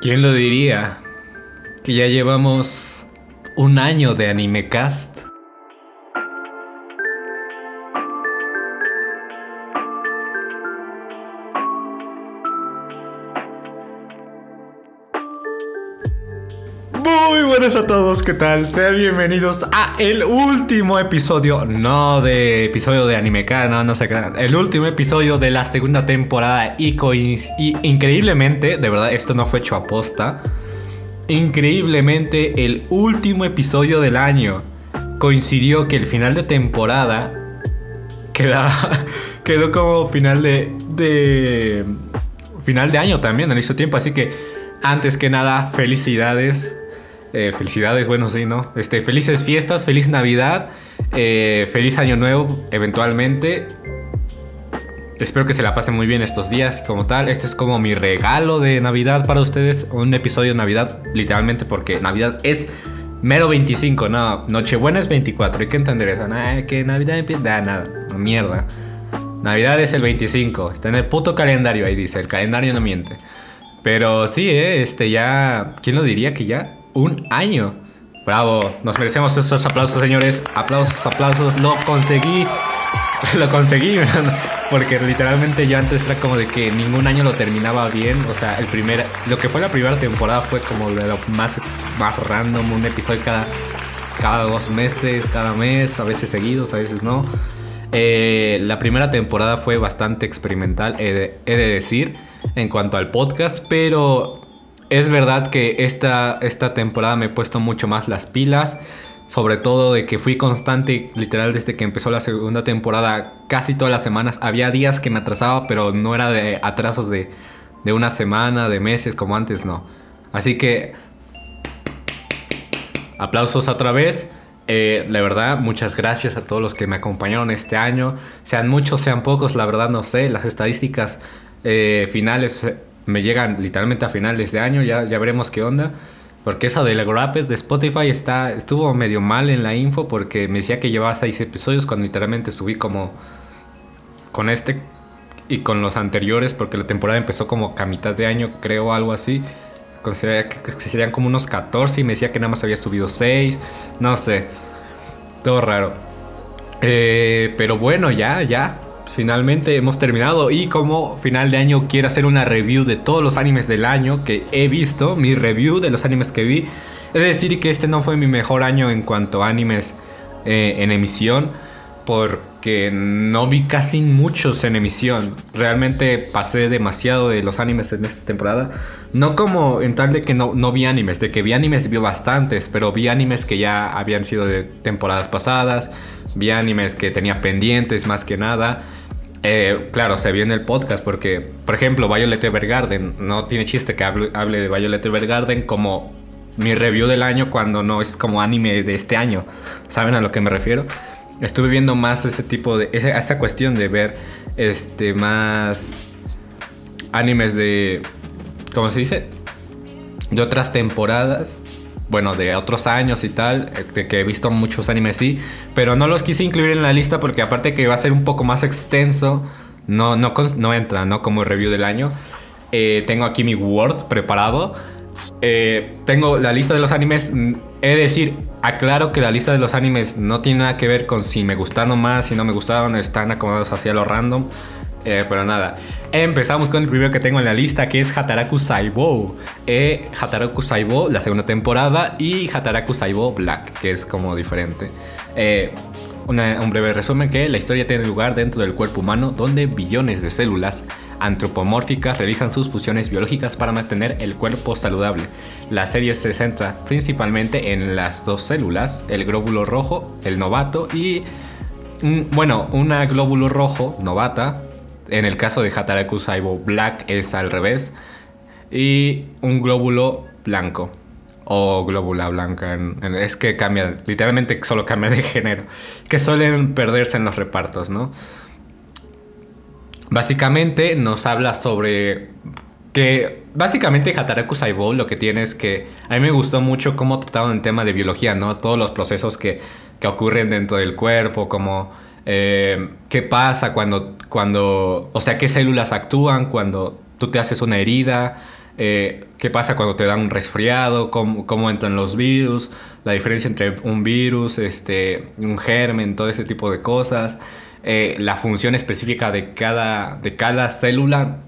¿Quién lo diría? Que ya llevamos un año de AnimeCast. Buenas a todos, ¿qué tal? Sean bienvenidos a el último episodio, no de episodio de AnimeCast, no, no sé qué, el último episodio de la segunda temporada y, y increíblemente, de verdad, esto no fue hecho a posta, increíblemente el último episodio del año coincidió que el final de temporada quedaba, quedó como final de, de final de año también al mismo tiempo, así que antes que nada, felicidades eh, felicidades, bueno, sí, ¿no? Este, felices fiestas, feliz Navidad, eh, feliz Año Nuevo, eventualmente. Espero que se la pasen muy bien estos días como tal. Este es como mi regalo de Navidad para ustedes. Un episodio de Navidad, literalmente, porque Navidad es mero 25, no. Nochebuena es 24, hay que entender eso. Nada, que Navidad empieza. Nada, nada, mierda. Navidad es el 25, está en el puto calendario, ahí dice. El calendario no miente. Pero sí, ¿eh? este ya. ¿Quién lo diría que ya? Un año. Bravo, nos merecemos esos aplausos, señores. Aplausos, aplausos. Lo conseguí. lo conseguí, porque literalmente yo antes era como de que ningún año lo terminaba bien. O sea, el primer, lo que fue la primera temporada fue como lo más, más random, un episodio cada, cada dos meses, cada mes, a veces seguidos, a veces no. Eh, la primera temporada fue bastante experimental, he de decir, en cuanto al podcast, pero es verdad que esta, esta temporada me he puesto mucho más las pilas. Sobre todo de que fui constante, literal, desde que empezó la segunda temporada, casi todas las semanas. Había días que me atrasaba, pero no era de atrasos de, de una semana, de meses, como antes, no. Así que, aplausos otra vez. Eh, la verdad, muchas gracias a todos los que me acompañaron este año. Sean muchos, sean pocos, la verdad no sé. Las estadísticas eh, finales me llegan literalmente a finales de año, ya, ya veremos qué onda. Porque esa de la Rapid de Spotify está, estuvo medio mal en la info porque me decía que llevaba seis episodios cuando literalmente subí como con este y con los anteriores porque la temporada empezó como a mitad de año, creo, algo así. Consideraría que serían como unos 14 y me decía que nada más había subido 6, no sé. Todo raro. Eh, pero bueno, ya, ya finalmente hemos terminado y como final de año quiero hacer una review de todos los animes del año que he visto, mi review de los animes que vi. Es decir que este no fue mi mejor año en cuanto a animes eh, en emisión porque no vi casi muchos en emisión. Realmente pasé demasiado de los animes en esta temporada. No como en tal de que no, no vi animes, de que vi animes vi bastantes, pero vi animes que ya habían sido de temporadas pasadas, vi animes que tenía pendientes más que nada. Eh, claro, se vio en el podcast porque, por ejemplo, Violet Evergarden, no tiene chiste que hable, de Violet Evergarden como mi review del año cuando no es como anime de este año. ¿Saben a lo que me refiero? Estuve viendo más ese tipo de. esta cuestión de ver este más animes de. ¿Cómo se dice? De otras temporadas bueno, de otros años y tal, de que he visto muchos animes sí, pero no los quise incluir en la lista porque aparte que va a ser un poco más extenso, no, no, no entra, ¿no? Como review del año. Eh, tengo aquí mi Word preparado. Eh, tengo la lista de los animes. Mm, he de decir, aclaro que la lista de los animes no tiene nada que ver con si me gustaron más, si no me gustaron, están acomodados hacia lo random. Eh, pero nada, empezamos con el primero que tengo en la lista que es Hataraku Saibou. Eh, Hataraku Saibou, la segunda temporada, y Hataraku Saibou Black, que es como diferente. Eh, un breve resumen que la historia tiene lugar dentro del cuerpo humano donde billones de células antropomórficas realizan sus funciones biológicas para mantener el cuerpo saludable. La serie se centra principalmente en las dos células, el glóbulo rojo, el novato y... Bueno, una glóbulo rojo novata en el caso de Hataraku Saibo Black es al revés. Y un glóbulo blanco. O glóbula blanca. es que cambia, literalmente solo cambia de género. Que suelen perderse en los repartos, ¿no? Básicamente nos habla sobre que básicamente Hataraku Saibo lo que tiene es que a mí me gustó mucho cómo trataban el tema de biología, ¿no? Todos los procesos que, que ocurren dentro del cuerpo, como eh, qué pasa cuando, cuando, o sea, qué células actúan cuando tú te haces una herida, eh, qué pasa cuando te dan un resfriado, cómo, cómo, entran los virus, la diferencia entre un virus, este, un germen, todo ese tipo de cosas, eh, la función específica de cada, de cada célula.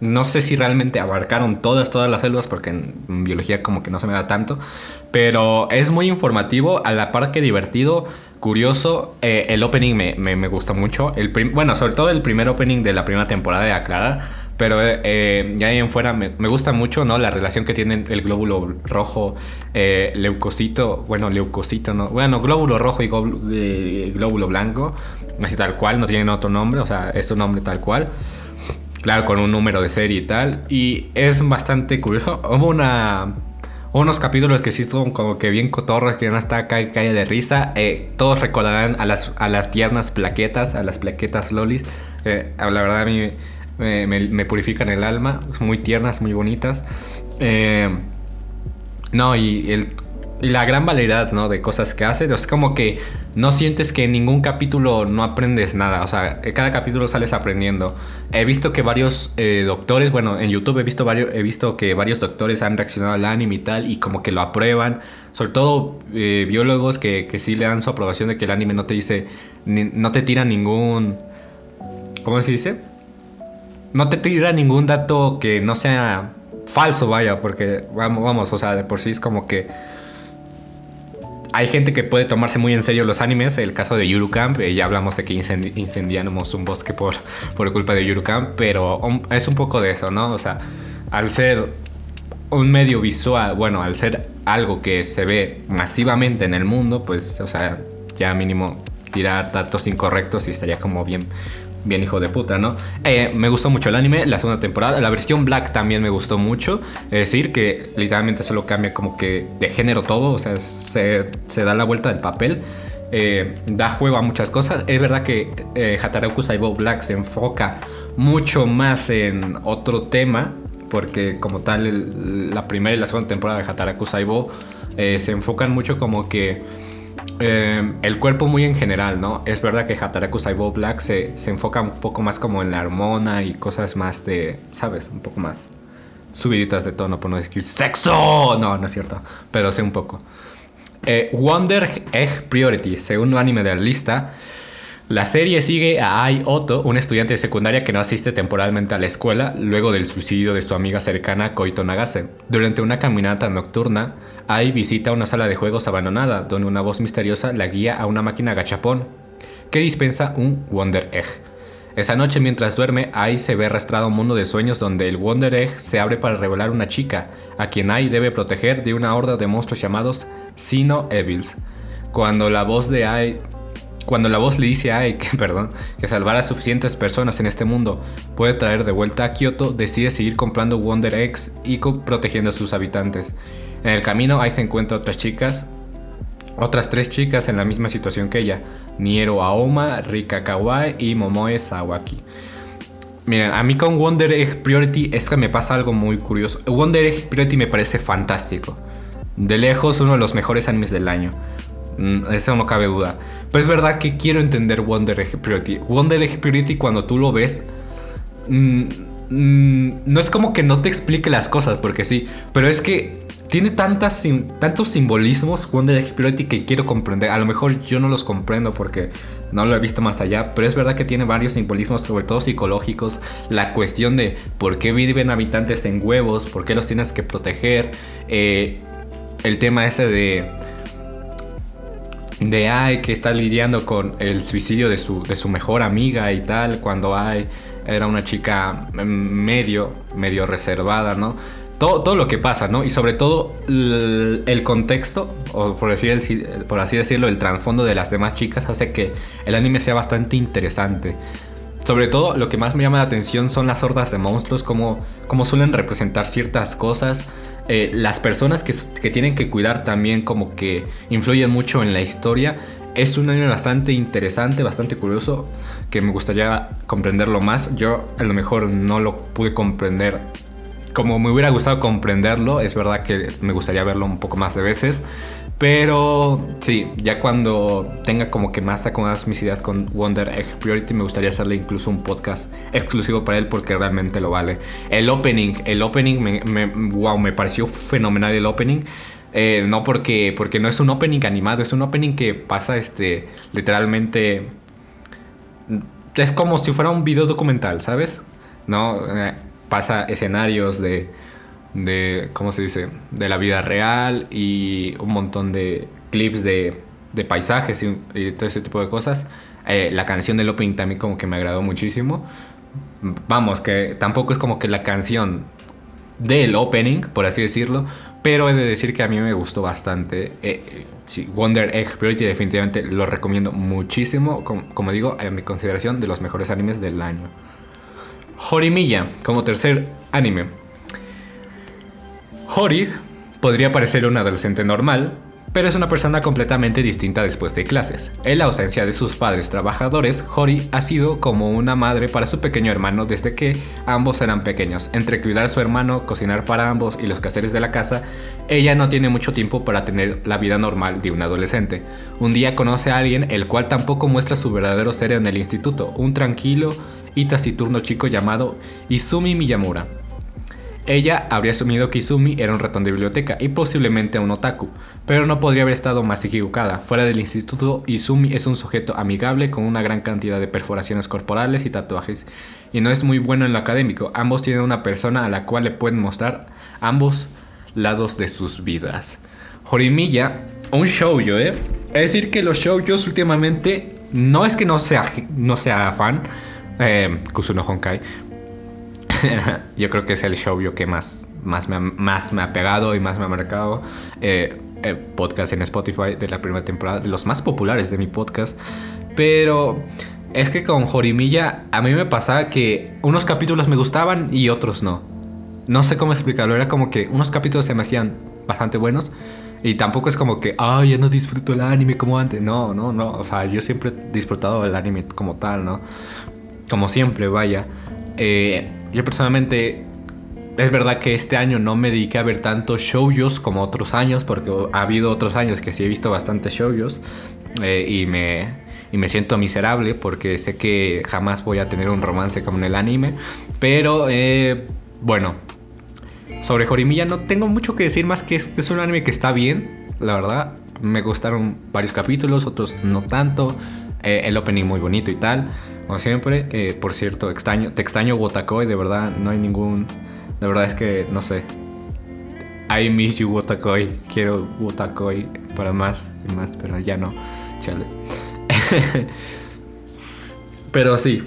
No sé si realmente abarcaron todas, todas las células, porque en biología como que no se me da tanto, pero es muy informativo, a la par que divertido, curioso. Eh, el opening me, me, me, gusta mucho. El bueno, sobre todo el primer opening de la primera temporada de Aclarar pero eh, ya ahí en fuera me, me, gusta mucho, ¿no? La relación que tiene el glóbulo rojo, eh, leucocito, bueno, leucocito, ¿no? Bueno, glóbulo rojo y eh, glóbulo blanco, así tal cual, no tienen otro nombre, o sea, es un nombre tal cual. Claro, con un número de serie y tal. Y es bastante curioso. Hubo una unos capítulos que sí son como que bien cotorros, que no está calle, calle de risa. Eh, todos recordarán a las, a las tiernas plaquetas, a las plaquetas lolis. Eh, la verdad a mí me, purifican el alma, muy tiernas, muy bonitas. Eh, no, y, el, la gran variedad ¿no? de cosas que hace, es como que no sientes que en ningún capítulo no aprendes nada, o sea, cada capítulo sales aprendiendo. He visto que varios eh, doctores, bueno, en YouTube he visto, varios, he visto que varios doctores han reaccionado al anime y tal, y como que lo aprueban, sobre todo eh, biólogos que, que sí le dan su aprobación de que el anime no te dice, no te tira ningún... ¿Cómo se dice? no te tira ningún dato que no sea falso, vaya, porque vamos, vamos, o sea, de por sí es como que hay gente que puede tomarse muy en serio los animes, el caso de Yurukam, eh, ya hablamos de que incendiamos un bosque por, por culpa de Yurukam, pero es un poco de eso, ¿no? O sea, al ser un medio visual, bueno, al ser algo que se ve masivamente en el mundo, pues, o sea, ya mínimo tirar datos incorrectos y estaría como bien, bien hijo de puta, ¿no? Eh, me gustó mucho el anime, la segunda temporada. La versión Black también me gustó mucho. Es decir, que literalmente solo cambia como que de género todo, o sea, se, da la vuelta del papel. Eh, da juego a muchas cosas. Es verdad que eh, Hataraku Saibou Black se enfoca mucho más en otro tema, porque como tal la primera y la segunda temporada de Hataraku Saibou se enfocan mucho como que eh, el cuerpo muy en general, ¿no? Es verdad que Hataraku Saibou Black se, se, enfoca un poco más como en la hormona y cosas más de, ¿sabes? Un poco más subiditas de tono, por no decir ¡sexo! No, no es cierto, pero sé un poco. Eh, Wonder Egg Priority, segundo anime de la lista, la serie sigue a Ai Oto, un estudiante de secundaria que no asiste temporalmente a la escuela luego del suicidio de su amiga cercana Koito Nagase. Durante una caminata nocturna, Ai visita una sala de juegos abandonada donde una voz misteriosa la guía a una máquina gachapón que dispensa un Wonder Egg. Esa noche mientras duerme, Ai se ve arrastrado a un mundo de sueños donde el Wonder Egg se abre para revelar una chica, a quien Ai debe proteger de una horda de monstruos llamados Sino Evils. Cuando la voz de Ai cuando la voz le dice a que, perdón, que salvar a suficientes personas en este mundo puede traer de vuelta a Kyoto, decide seguir comprando Wonder Eggs y protegiendo a sus habitantes. En el camino Ai se encuentra otras chicas, otras tres chicas en la misma situación que ella, Niero Aoma, Rika Kawai y Momoe Sawaki. Miren, a mí con Wonder Egg Priority es que me pasa algo muy curioso. Wonder Egg Priority me parece fantástico. De lejos uno de los mejores animes del año. Mm, eso no cabe duda. Pero es verdad que quiero entender Wonder Egg Purity. Wonder Egg Purity cuando tú lo ves... Mm, mm, no es como que no te explique las cosas, porque sí. Pero es que tiene tantas, tantos simbolismos Wonder Egg Purity que quiero comprender. A lo mejor yo no los comprendo porque no lo he visto más allá. Pero es verdad que tiene varios simbolismos, sobre todo psicológicos. La cuestión de por qué viven habitantes en huevos, por qué los tienes que proteger. Eh, el tema ese de de Ai que está lidiando con el suicidio de su, de su mejor amiga y tal, cuando Ai era una chica medio, medio reservada, ¿no? Todo, todo, lo que pasa, ¿no? Y sobre todo el, contexto, o por, decir, por así decirlo, el trasfondo de las demás chicas hace que el anime sea bastante interesante. Sobre todo lo que más me llama la atención son las hordas de monstruos, como, como suelen representar ciertas cosas, eh, las personas que, tienen que cuidar también como que influyen mucho en la historia. Es un anime bastante interesante, bastante curioso, que me gustaría comprenderlo más. Yo a lo mejor no lo pude comprender como me hubiera gustado comprenderlo, es verdad que me gustaría verlo un poco más de veces. Pero sí, ya cuando tenga como que más acomodadas mis ideas con Wonder Egg Priority, me gustaría hacerle incluso un podcast exclusivo para él porque realmente lo vale. El opening, el opening, wow, me pareció fenomenal el opening. Eh, no porque, porque no es un opening animado, es un opening que pasa este, literalmente... Es como si fuera un video documental, ¿sabes? ¿No? Eh, pasa escenarios de de, ¿cómo se dice? De la vida real y un montón de clips de, de paisajes y, todo ese tipo de cosas. Eh, la canción del opening también como que me agradó muchísimo. Vamos, que tampoco es como que la canción del opening, por así decirlo, pero he de decir que a mí me gustó bastante. Eh, Wonder Egg Priority definitivamente lo recomiendo muchísimo, como, digo, en mi consideración de los mejores animes del año. Jorimilla, como tercer anime. Hori podría parecer un adolescente normal, pero es una persona completamente distinta después de clases. En la ausencia de sus padres trabajadores, Hori ha sido como una madre para su pequeño hermano desde que ambos eran pequeños. Entre cuidar a su hermano, cocinar para ambos y los quehaceres de la casa, ella no tiene mucho tiempo para tener la vida normal de un adolescente. Un día conoce a alguien el cual tampoco muestra su verdadero ser en el instituto, un tranquilo y taciturno chico llamado Izumi Miyamura. Ella habría asumido que Izumi era un ratón de biblioteca y posiblemente un otaku, pero no podría haber estado más equivocada. Fuera del instituto, Izumi es un sujeto amigable con una gran cantidad de perforaciones corporales y tatuajes, y no es muy bueno en lo académico. Ambos tienen una persona a la cual le pueden mostrar ambos lados de sus vidas. Jorimilla, un shoujo, ¿eh? Es decir, que los shoujos últimamente no es que no sea, no sea fan, eh, Kusuno Honkai, yo creo que es el show que más, más, me, más me ha pegado y más me ha marcado. Eh, eh, podcast en Spotify de la primera temporada, de los más populares de mi podcast. Pero es que con Jorimilla a mí me pasaba que unos capítulos me gustaban y otros no. No sé cómo explicarlo, era como que unos capítulos se me hacían bastante buenos. Y tampoco es como que, ay, ya no disfruto el anime como antes. No, no, no. O sea, yo siempre he disfrutado el anime como tal, ¿no? Como siempre, vaya. Eh, yo personalmente es verdad que este año no me dediqué a ver tantos shoujos como otros años, porque ha habido otros años que sí he visto bastantes shoujos eh, y, me, y me siento miserable porque sé que jamás voy a tener un romance como en el anime. Pero eh, bueno, sobre Jorimilla no tengo mucho que decir más que es, un anime que está bien, la verdad. Me gustaron varios capítulos, otros no tanto. Eh, el opening muy bonito y tal. Como siempre, eh, por cierto, extraño, te extraño Wotakoi, de verdad, no hay ningún... De verdad es que, no sé. I miss you Wotakoi, quiero Wotakoi para más y más, pero ya no. Chale. pero sí,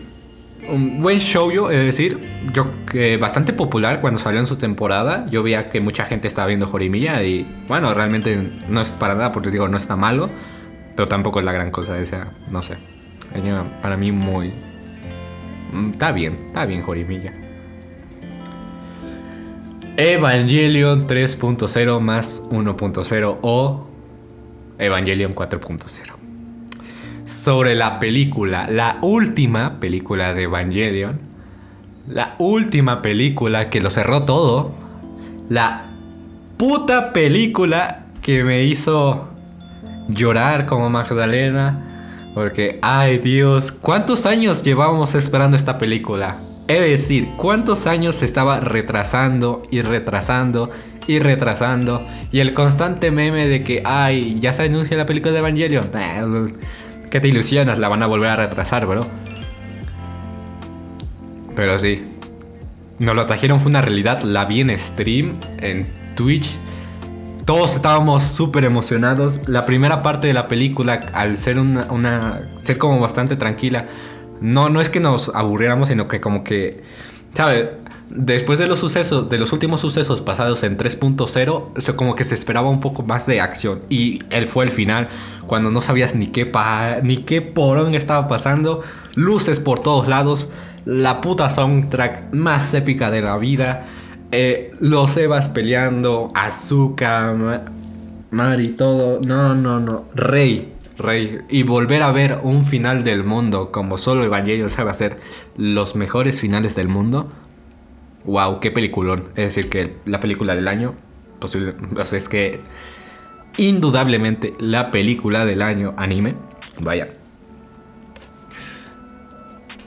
un buen show yo, es decir, yo que bastante popular cuando salió en su temporada. Yo veía que mucha gente estaba viendo Jorimilla y bueno, realmente no es para nada, porque digo, no está malo, pero tampoco es la gran cosa, o sea, no sé para mí muy... Mm, está bien, está bien Jorimilla. Evangelion 3.0 más 1.0 o Evangelion 4.0. Sobre la película, la última película de Evangelion, la última película que lo cerró todo, la puta película que me hizo llorar como Magdalena, porque, ay Dios, ¿cuántos años llevábamos esperando esta película? Es decir, ¿cuántos años se estaba retrasando y retrasando y retrasando? Y el constante meme de que, ay, ya se anuncia la película de Evangelion. ¿Qué te ilusionas? La van a volver a retrasar, bro. Pero sí. Nos lo trajeron, fue una realidad. La vi en stream, en Twitch todos estábamos súper emocionados. La primera parte de la película, al ser una, ser como bastante tranquila, no, no es que nos aburriéramos, sino que como que, ¿sabes? Después de los sucesos, de los últimos sucesos pasados en 3.0, como que se esperaba un poco más de acción. Y él fue el final, cuando no sabías ni qué, pa, ni qué porón estaba pasando, luces por todos lados, la puta soundtrack más épica de la vida. Eh, los Evas peleando, Azuka, Mari, todo. No, no, no. Rey, Rey. Y volver a ver un final del mundo como solo Evangelion sabe hacer los mejores finales del mundo. wow, qué peliculón. Es decir, que la película del año, posible, es que indudablemente la película del año anime, vaya.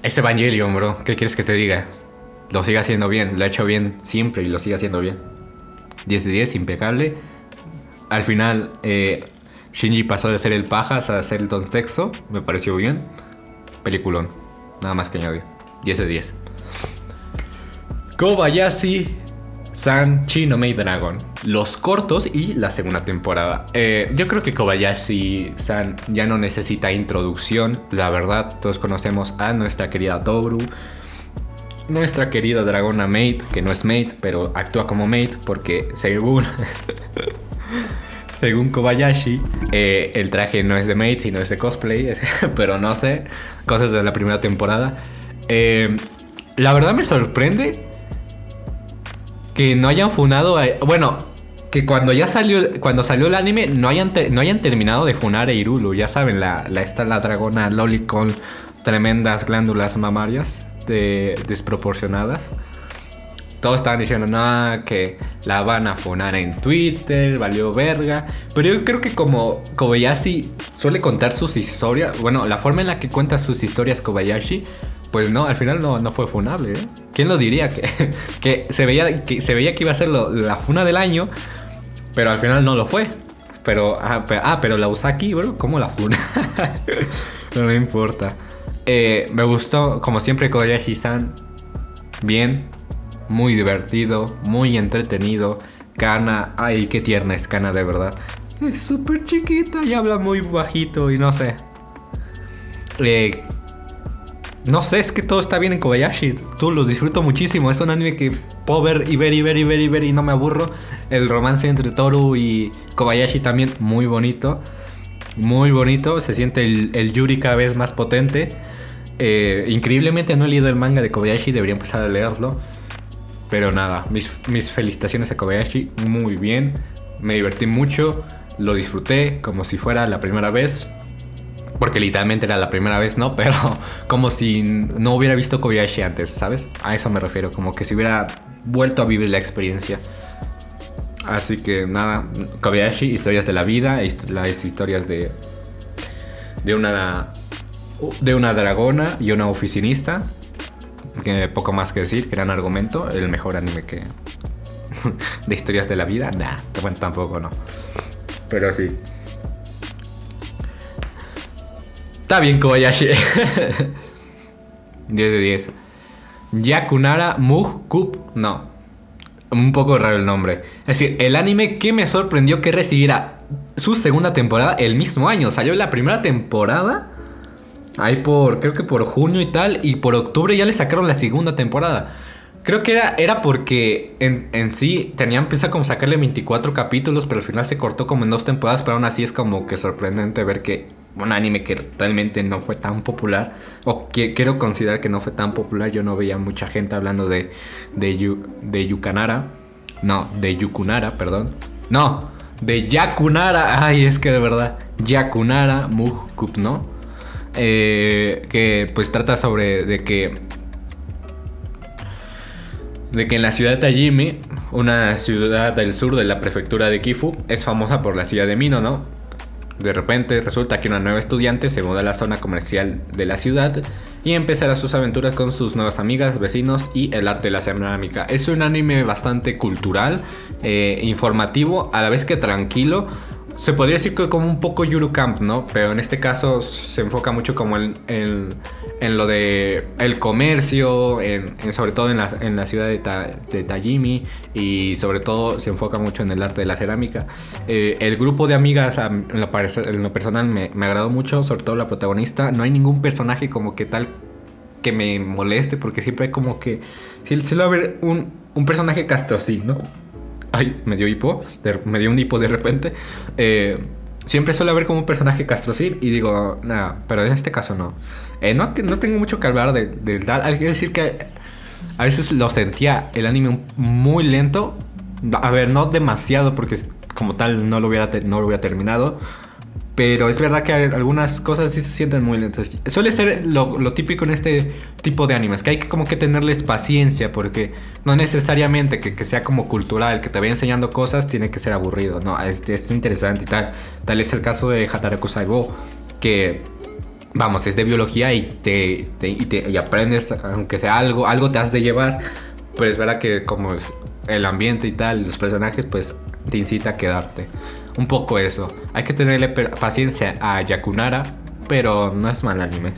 Es Evangelion, bro. ¿Qué quieres que te diga? Lo sigue haciendo bien, lo ha hecho bien siempre y lo sigue haciendo bien. 10 de 10, impecable. Al final, eh, Shinji pasó de ser el pajas a ser el don sexo. Me pareció bien. Peliculón. Nada más que añadir. 10 de 10. Kobayashi San Chino Made Dragon. Los cortos y la segunda temporada. Eh, yo creo que Kobayashi San ya no necesita introducción. La verdad, todos conocemos a nuestra querida Toru. Nuestra querida dragona Maid, que no es Maid, pero actúa como Maid porque según según Kobayashi, eh, el traje no es de Maid, sino es de cosplay, pero no sé, cosas de la primera temporada. Eh, la verdad me sorprende que no hayan funado, bueno, que cuando ya salió, cuando salió el anime no hayan, no hayan terminado de funar a Irulu, ya saben, la, la esta la dragona Loli con tremendas glándulas mamarias desproporcionadas todos estaban diciendo, no, que la van a funar en Twitter, valió verga. Pero yo creo que como Kobayashi suele contar sus historias, bueno, la forma en la que cuenta sus historias Kobayashi, pues no, al final no, fue funable. ¿eh? ¿Quién lo diría? Que, que, se veía, que se veía que iba a ser la funa del año, pero al final no lo fue. Pero, ah, pero, ah, la Usaki, bro, ¿cómo la funa? no importa. Eh, me gustó, como siempre, Kobayashi-san. Bien, muy divertido, muy entretenido. Kana, ay, qué tierna es Kana de verdad. Es súper chiquita y habla muy bajito y no sé. Eh, no sé, es que todo está bien en Kobayashi. Tú los disfruto muchísimo. Es un anime que puedo ver y ver y ver y ver y ver y no me aburro. El romance entre Toru y Kobayashi también muy bonito. Muy bonito. Se siente el, Yuri cada vez más potente. Eh, increíblemente no he leído el manga de Kobayashi. Debería empezar a leerlo. Pero nada, mis, mis felicitaciones a Kobayashi, muy bien, me divertí mucho, lo disfruté como si fuera la primera vez, porque literalmente era la primera vez, ¿no? Pero como si no hubiera visto Kobayashi antes, ¿sabes? A eso me refiero, como que si hubiera vuelto a vivir la experiencia. Así que nada, Kobayashi, historias de la vida, las historias de de una de una dragona y una oficinista poco más que decir, gran argumento, el mejor anime que de historias de la vida, nah, bueno, tampoco no. Pero sí. Está bien Kobayashi. 10 de 10. Yakunara Mug Kup, no. Un poco raro el nombre. Es decir, el anime que me sorprendió que recibiera su segunda temporada el mismo año. Salió la primera temporada Ahí por, creo que por junio y tal, y por octubre ya le sacaron la segunda temporada. Creo que era, era porque en, en sí tenían pensado como sacarle 24 capítulos, pero al final se cortó como en dos temporadas, pero aún así es como que sorprendente ver que un anime que realmente no fue tan popular, o que quiero considerar que no fue tan popular, yo no veía mucha gente hablando de, de, de Yukanara, no, de Yukunara, perdón, no, de Yakunara, ay, es que de verdad, Yakunara Mujkup, ¿no? Eh, que pues trata sobre de que de que en la ciudad de Tajimi, una ciudad del sur de la prefectura de Kifu, es famosa por la silla de Mino, ¿no? De repente resulta que una nueva estudiante se muda a la zona comercial de la ciudad y empezará sus aventuras con sus nuevas amigas, vecinos y el arte de la cerámica. Es un anime bastante cultural, eh, informativo, a la vez que tranquilo, se podría decir que como un poco Yuru Camp, ¿no? Pero en este caso se enfoca mucho como en, en, lo de el comercio, en, sobre todo en la, en la ciudad de, de, Tajimi y sobre todo se enfoca mucho en el arte de la cerámica. Eh, el grupo de amigas en lo, en lo personal me, me, agradó mucho, sobre todo la protagonista. No hay ningún personaje como que tal que me moleste porque siempre hay como que... Si, si lo ver un, un personaje castrosí, ¿no? Ay, me dio hipo. me dio un hipo de repente. Eh, siempre suele haber como un personaje castrocil y digo, nada, pero en este caso no. Eh, no, no tengo mucho que hablar del de tal. Hay que decir que a veces lo sentía el anime muy lento. A ver, no demasiado porque como tal no lo hubiera, no lo hubiera terminado. Pero es verdad que algunas cosas sí se sienten muy lentas. Suele ser lo, típico en este tipo de animes, que hay que como que tenerles paciencia, porque no necesariamente que, sea como cultural, que te vaya enseñando cosas, tiene que ser aburrido, ¿no? Es, es interesante y tal. Tal es el caso de Hataraku Saibo, que, vamos, es de biología y te, y aprendes, aunque sea algo, algo te has de llevar, pero es verdad que como es el ambiente y tal, los personajes, pues te incita a quedarte un poco eso. Hay que tenerle paciencia a Yakunara, pero no es mal anime.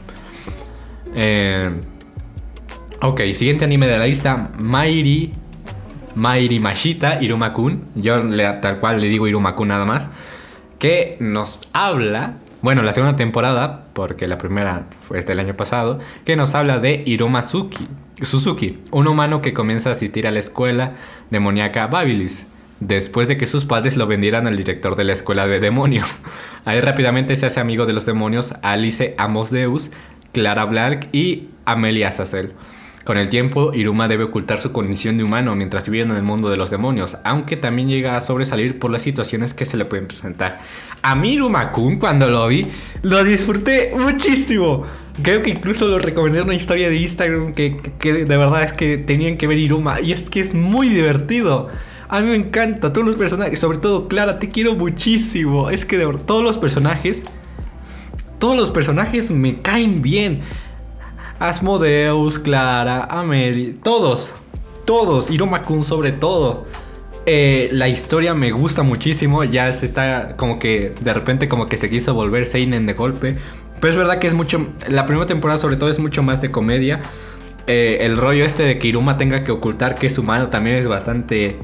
Eh, ok, siguiente anime de la lista, Mairi. Mairi Mashita Irumakun. Yo tal cual le digo Irumakun nada más. Que nos habla, bueno, la segunda temporada, porque la primera fue del año pasado, que nos habla de Iruma Suzuki, un humano que comienza a asistir a la escuela demoníaca Babilis después de que sus padres lo vendieran al director de la escuela de demonios. Ahí rápidamente se hace amigo de los demonios Alice Amosdeus, Clara Black y Amelia Sassel. Con el tiempo, Iruma debe ocultar su condición de humano mientras vive en el mundo de los demonios, aunque también llega a sobresalir por las situaciones que se le pueden presentar. A mí Iruma-kun, cuando lo vi, lo disfruté muchísimo. Creo que incluso lo recomendé en una historia de Instagram que, que de verdad es que tenían que ver Iruma. Y es que es muy divertido. A mí me encanta todos los personajes, sobre todo Clara, te quiero muchísimo. Es que de verdad, todos los personajes, todos los personajes me caen bien. Asmodeus, Clara, Amelie, todos, todos, Iroma-kun sobre todo. Eh, la historia me gusta muchísimo, ya se está como que de repente como que se quiso volver Seinen de golpe. Pero es verdad que es mucho, la primera temporada sobre todo es mucho más de comedia. Eh, el rollo este de que Iruma tenga que ocultar que es humano también es bastante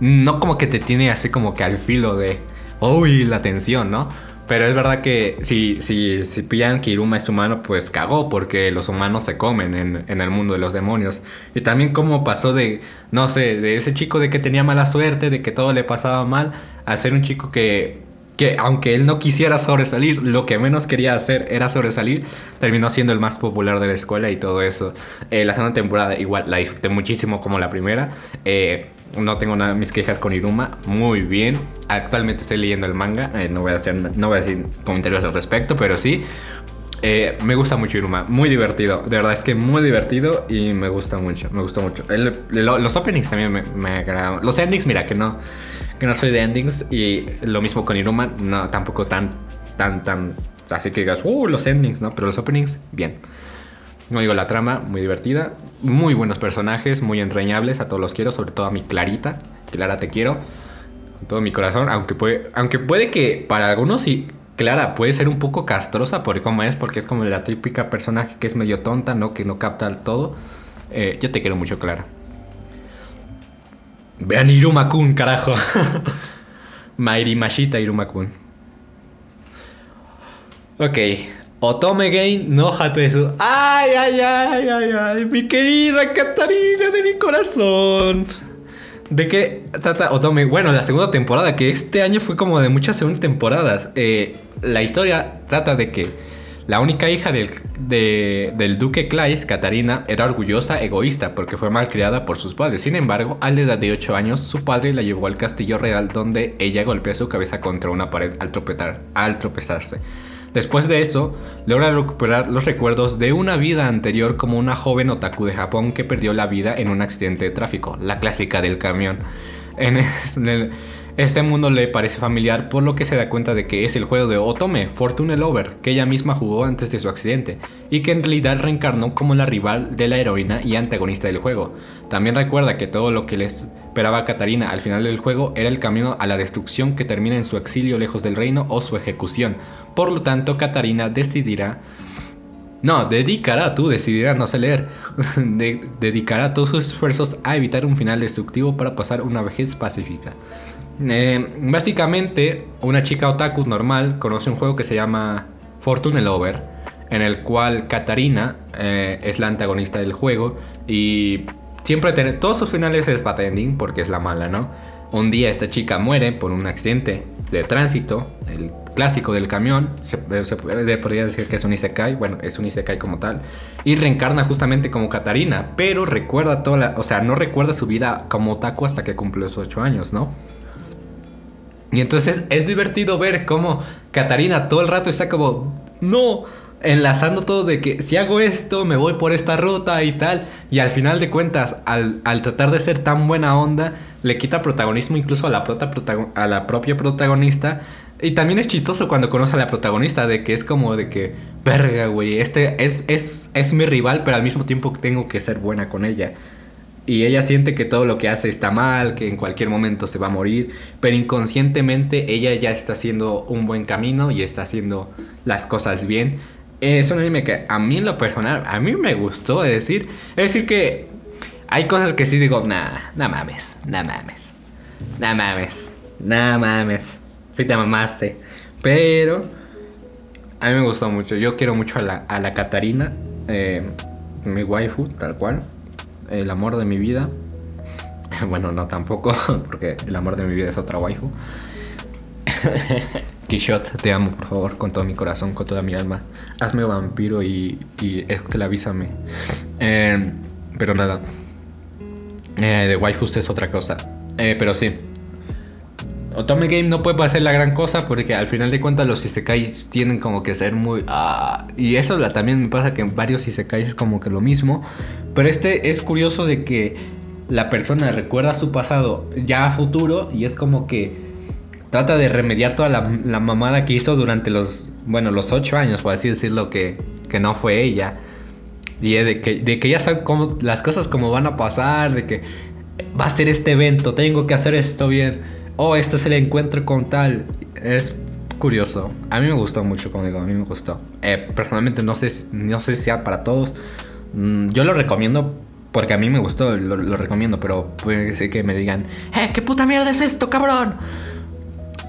no como que te tiene así como que al filo de, uy, la tensión, ¿no? Pero es verdad que si, si, si pillan que Iruma es humano, pues cagó, porque los humanos se comen en, en, el mundo de los demonios. Y también como pasó de, no sé, de ese chico de que tenía mala suerte, de que todo le pasaba mal, a ser un chico que que aunque él no quisiera sobresalir, lo que menos quería hacer era sobresalir, terminó siendo el más popular de la escuela y todo eso. Eh, la segunda temporada igual la disfruté muchísimo como la primera. Eh, no tengo nada mis quejas con Iruma, muy bien. Actualmente estoy leyendo el manga, eh, no, voy a hacer, no voy a decir comentarios al respecto, pero sí. me gusta mucho Iruma, muy divertido. De verdad es que muy divertido y me gusta mucho, me gusta mucho. los openings también me, me agradan. Los endings, mira que no que no soy de endings y lo mismo con Iruma, no tampoco tan, tan, tan, así que digas, uh, los endings, ¿no? Pero los openings, bien. No digo la trama, muy divertida, muy buenos personajes, muy entrañables, a todos los quiero, sobre todo a mi Clarita, Clara te quiero, con todo mi corazón, aunque puede, aunque puede que para algunos sí, Clara puede ser un poco castrosa por cómo es, porque es como la típica personaje que es medio tonta, ¿no? Que no capta todo. Eh, yo te quiero mucho, Clara. Vean Irumakun, carajo. Mairi Mashita Irumakun. Ok. Otome Gain, no Hatesu. Ay, ay, ay, ay, ay. Mi querida Katarina de mi corazón. ¿De qué trata Otome? Bueno, la segunda temporada, que este año fue como de muchas segundas temporadas. Eh, la historia trata de que la única hija del, del duque Claes, Catarina, era orgullosa, egoísta, porque fue mal criada por sus padres. Sin embargo, a la edad de 8 años, su padre la llevó al castillo real donde ella golpea su cabeza contra una pared al, al tropezarse. Después de eso, logra recuperar los recuerdos de una vida anterior como una joven otaku de Japón que perdió la vida en un accidente de tráfico, la clásica del camión. En este mundo le parece familiar por lo que se da cuenta de que es el juego de Otome, Fortune Lover, que ella misma jugó antes de su accidente, y que en realidad reencarnó como la rival de la heroína y antagonista del juego. También recuerda que todo lo que le esperaba a Katarina al final del juego era el camino a la destrucción que termina en su exilio lejos del reino o su ejecución. Por lo tanto, Katarina decidirá no, dedicará, tú decidirás, no sé leer. dedicará todos sus esfuerzos a evitar un final destructivo para pasar una vejez pacífica. Eh, básicamente, una chica otaku normal conoce un juego que se llama Fortune Lover, en el cual Katarina eh, es la antagonista del juego y siempre tiene todos sus finales es bad porque es la mala, ¿no? Un día esta chica muere por un accidente de tránsito, el clásico del camión, se, podría decir que es un isekai, bueno, es un isekai como tal, y reencarna justamente como Katarina, pero recuerda toda la, o sea, no recuerda su vida como otaku hasta que cumplió sus 8 años, ¿no? Y entonces es divertido ver cómo Katarina todo el rato está como, no, enlazando todo de que si hago esto, me voy por esta ruta y tal. Y al final de cuentas, al, tratar de ser tan buena onda, le quita protagonismo incluso a la, a la propia protagonista. Y también es chistoso cuando conoce a la protagonista, de que es como de que, verga, güey, este es, es, es mi rival, pero al mismo tiempo tengo que ser buena con ella y ella siente que todo lo que hace está mal, que en cualquier momento se va a morir, pero inconscientemente ella ya está haciendo un buen camino y está haciendo las cosas bien. Es un anime que a mí lo personal, a mí me gustó, decir, es decir que hay cosas que sí digo, nah, no mames, no mames, no mames, no mames, sí te mamaste, pero a mí me gustó mucho, yo quiero mucho a la, a la Katarina, eh, mi waifu, tal cual el amor de mi vida. Bueno, no tampoco, porque el amor de mi vida es otra waifu. Kishot, te amo, por favor, con todo mi corazón, con toda mi alma. Hazme vampiro y, y esclavízame. Eh, pero nada. Eh, de waifus es otra cosa. Eh, pero sí. Otome Game no puede parecer la gran cosa porque al final de cuentas los isekais tienen como que ser muy... Ah, y eso también me pasa que en varios isekais es como que lo mismo. Pero este es curioso de que la persona recuerda su pasado ya a futuro y es como que trata de remediar toda la, mamada que hizo durante los, bueno, los ocho años, por así decirlo, que, que no fue ella. Y de que, de que ya sabe cómo, las cosas como van a pasar, de que va a ser este evento, tengo que hacer esto bien oh, este es el encuentro con tal. Es curioso. A mí me gustó mucho, como digo, a mí me gustó. Eh, personalmente no sé, no sé si sea para todos. Mm, yo lo recomiendo porque a mí me gustó, lo, recomiendo, pero puede ser que me digan, ¡eh, qué puta mierda es esto, cabrón!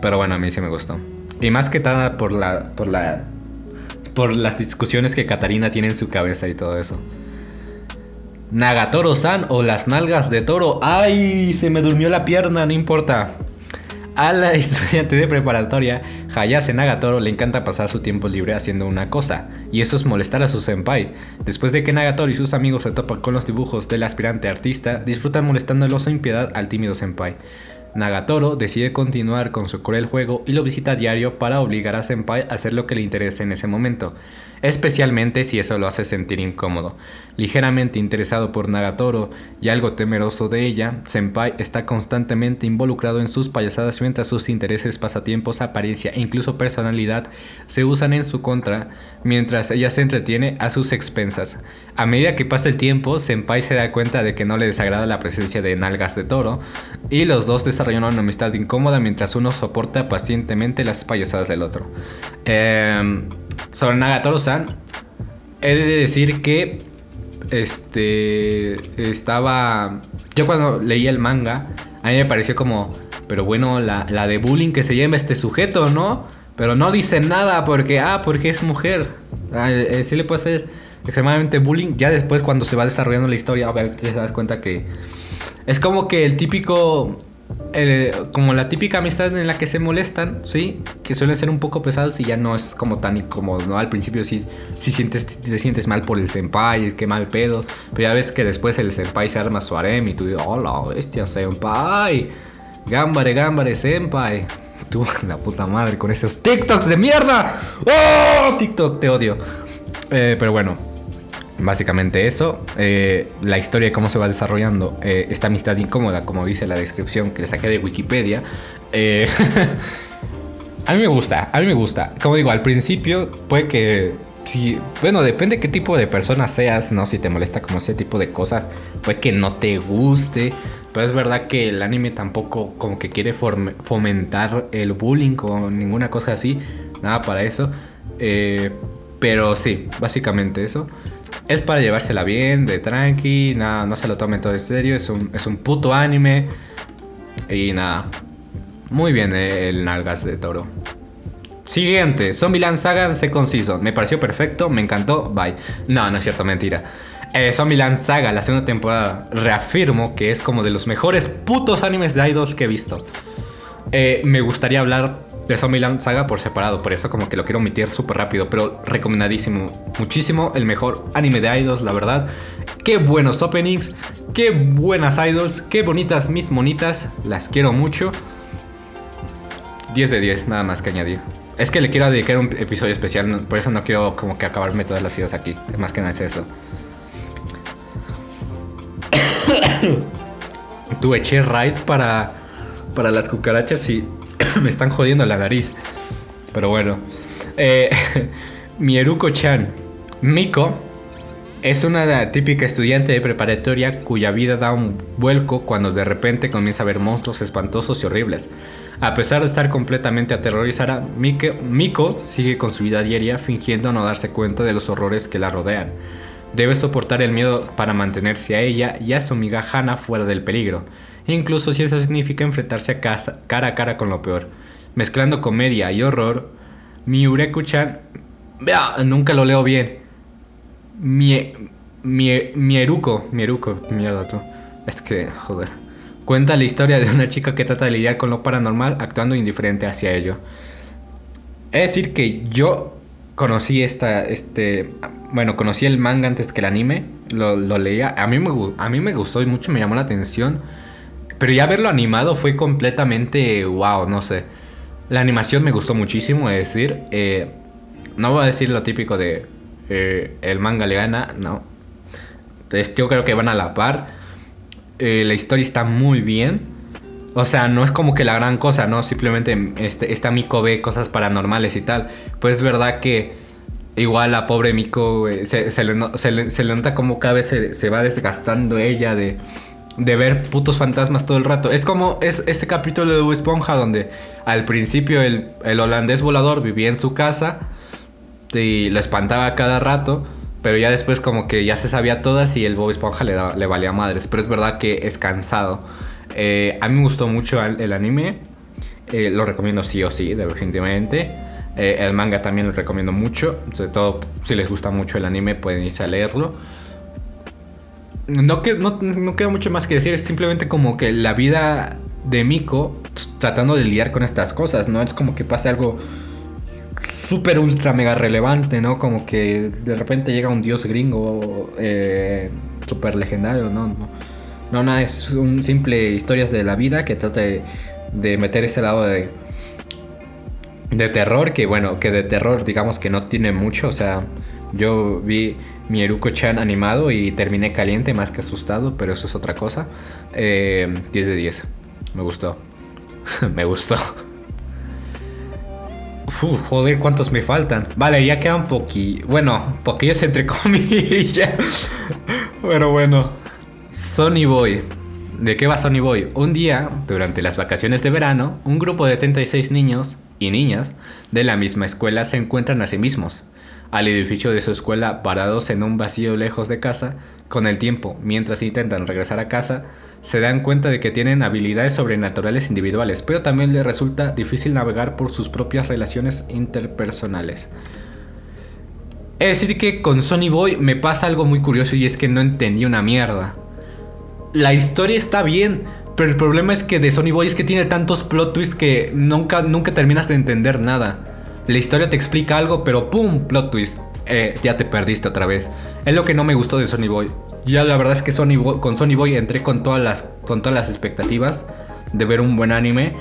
Pero bueno, a mí sí me gustó. Y más que nada por la, por la, por las discusiones que Katarina tiene en su cabeza y todo eso. Nagatoro-san o las nalgas de toro. ¡Ay! Se me durmió la pierna, no importa. A la estudiante de preparatoria, Hayase Nagatoro le encanta pasar su tiempo libre haciendo una cosa, y eso es molestar a su senpai. Después de que Nagatoro y sus amigos se topan con los dibujos del aspirante artista, disfrutan molestándolo sin piedad al tímido senpai. Nagatoro decide continuar con su cruel juego y lo visita a diario para obligar a Senpai a hacer lo que le interese en ese momento especialmente si eso lo hace sentir incómodo. Ligeramente interesado por Nagatoro y algo temeroso de ella, Senpai está constantemente involucrado en sus payasadas mientras sus intereses, pasatiempos, apariencia e incluso personalidad se usan en su contra mientras ella se entretiene a sus expensas. A medida que pasa el tiempo, Senpai se da cuenta de que no le desagrada la presencia de nalgas de toro y los dos desarrollan una amistad incómoda mientras uno soporta pacientemente las payasadas del otro. Eh, sobre Nagatoro-san, he de decir que este estaba yo cuando leí el manga a mí me pareció como pero bueno la, de bullying que se lleva este sujeto no pero no dice nada porque ah porque es mujer. Eh, sí le puede ser extremadamente bullying. Ya después cuando se va desarrollando la historia obviamente te das cuenta que es como que el típico como la típica amistad en la que se molestan, ¿sí? Que suelen ser un poco pesados y ya no es como tan incómodo, ¿no? Al principio sí, sí sientes, te sientes mal por el senpai, qué mal pedo. Pero ya ves que después el senpai se arma su harem y tú dices, hola, bestia senpai. Gambare, gambare, senpai. Tú, la puta madre, con esos TikToks de mierda. ¡Oh! TikTok, te odio. Eh, pero bueno, Básicamente eso, eh, la historia de cómo se va desarrollando eh, esta amistad incómoda, como dice la descripción que le saqué de Wikipedia. Eh, a mí me gusta, a mí me gusta. Como digo, al principio puede que... Bueno, depende qué tipo de persona seas, ¿no? Si te molesta como ese tipo de cosas, puede que no te guste. Pero es verdad que el anime tampoco como que quiere fomentar el bullying o ninguna cosa así. Nada para eso. Pero sí, básicamente eso. Es para llevársela bien, de tranqui, nada, no se lo tomen todo en serio, es un, es un puto anime. Y nada, muy bien el Nalgas de Toro. Siguiente, Zombieland Saga Second Season. Me pareció perfecto, me encantó, bye. No, no es cierto, mentira. Eh, Zombieland Saga, la segunda temporada, reafirmo que es como de los mejores putos animes de idols que he visto. Eh, me gustaría hablar de Zombieland Saga por separado, por eso como que lo quiero omitir súper rápido, pero recomendadísimo, muchísimo, el mejor anime de idols, la verdad. Qué buenos openings, qué buenas idols, qué bonitas mis monitas, las quiero mucho. 10 de 10, nada más que añadir. Es que le quiero dedicar un episodio especial, por eso no quiero como que acabarme todas las ideas aquí. Más que nada es eso. Tu eché right para, para las cucarachas y me están jodiendo la nariz. Pero bueno. Eh, Mieruko-chan. Miko es una típica estudiante de preparatoria cuya vida da un vuelco cuando de repente comienza a ver monstruos espantosos y horribles. A pesar de estar completamente aterrorizada, Miko sigue con su vida diaria fingiendo no darse cuenta de los horrores que la rodean. Debe soportar el miedo para mantenerse a ella y a su amiga Hana fuera del peligro, incluso si eso significa enfrentarse a cara a cara con lo peor. Mezclando comedia y horror, Miureku-chan... Nunca lo leo bien. Mie, mie, Mieruko, Mieruko, mierda tú. Es que, joder. Cuenta la historia de una chica que trata de lidiar con lo paranormal actuando indiferente hacia ello. Es decir, que yo conocí esta, este, bueno, conocí el manga antes que el anime, lo, leía, a mí, me, a mí me gustó y mucho me llamó la atención, pero ya verlo animado fue completamente wow, no sé. La animación me gustó muchísimo, es decir, eh, no voy a decir lo típico de eh, el manga le gana, no. Entonces yo creo que van a la par. Eh, la historia está muy bien. O sea, no es como que la gran cosa, ¿no? Simplemente este, esta Miko ve cosas paranormales y tal. Pues es verdad que igual la pobre Miko se, le, nota como cada vez se, va desgastando ella de, de, ver putos fantasmas todo el rato. Es como es este capítulo de Bob Esponja donde al principio el, el holandés volador vivía en su casa y lo espantaba cada rato. Pero ya después como que ya se sabía todas y el Bob Esponja le, le valía madres. Pero es verdad que es cansado. Eh, a mí me gustó mucho el, anime. Eh, lo recomiendo sí o sí, definitivamente. Eh, el manga también lo recomiendo mucho. Sobre todo si les gusta mucho el anime pueden irse a leerlo. No, que, no, no queda mucho más que decir. Es simplemente como que la vida de Miko tratando de lidiar con estas cosas. No es como que pase algo súper ultra mega relevante, ¿no? Como que de repente llega un dios gringo eh, súper legendario, ¿no? ¿no? No, nada, es un simple historias de la vida que trata de, meter ese lado de, de terror, que bueno, que de terror digamos que no tiene mucho, o sea, yo vi mi Eruko-chan animado y terminé caliente más que asustado, pero eso es otra cosa. 10 eh, de 10, me gustó, me gustó. Uf, joder, ¿cuántos me faltan? Vale, ya quedan poqui... Bueno, poquillos entre comillas. Pero bueno. Sony Boy. ¿De qué va Sony Boy? Un día, durante las vacaciones de verano, un grupo de 36 niños y niñas de la misma escuela se encuentran a sí mismos al edificio de su escuela parados en un vacío lejos de casa, con el tiempo, mientras intentan regresar a casa, se dan cuenta de que tienen habilidades sobrenaturales individuales, pero también les resulta difícil navegar por sus propias relaciones interpersonales. Es decir, que con Sony Boy me pasa algo muy curioso y es que no entendí una mierda. La historia está bien, pero el problema es que de Sony Boy es que tiene tantos plot twists que nunca, nunca terminas de entender nada. La historia te explica algo, pero ¡pum! Plot twist. Eh, ya te perdiste otra vez. Es lo que no me gustó de Sony Boy. Ya la verdad es que Sony con Sony Boy entré con todas, las, con todas las expectativas de ver un buen anime.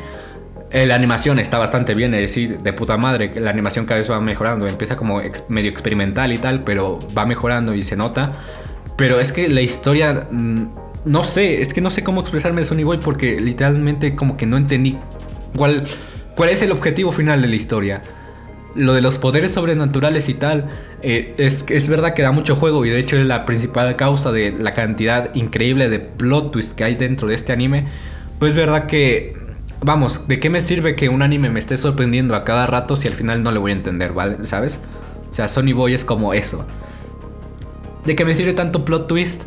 Eh, la animación está bastante bien, es decir, de puta madre, la animación cada vez va mejorando. Empieza como medio experimental y tal, pero va mejorando y se nota. Pero es que la historia, mm, no sé, es que no sé cómo expresarme de Sony Boy porque literalmente como que no entendí cuál, cuál es el objetivo final de la historia lo de los poderes sobrenaturales y tal, eh, es, es, verdad que da mucho juego y de hecho es la principal causa de la cantidad increíble de plot twists que hay dentro de este anime. Pues es verdad que, vamos, ¿de qué me sirve que un anime me esté sorprendiendo a cada rato si al final no le voy a entender, ¿vale? ¿Sabes? O sea, Sony Boy es como eso. ¿De qué me sirve tanto plot twist?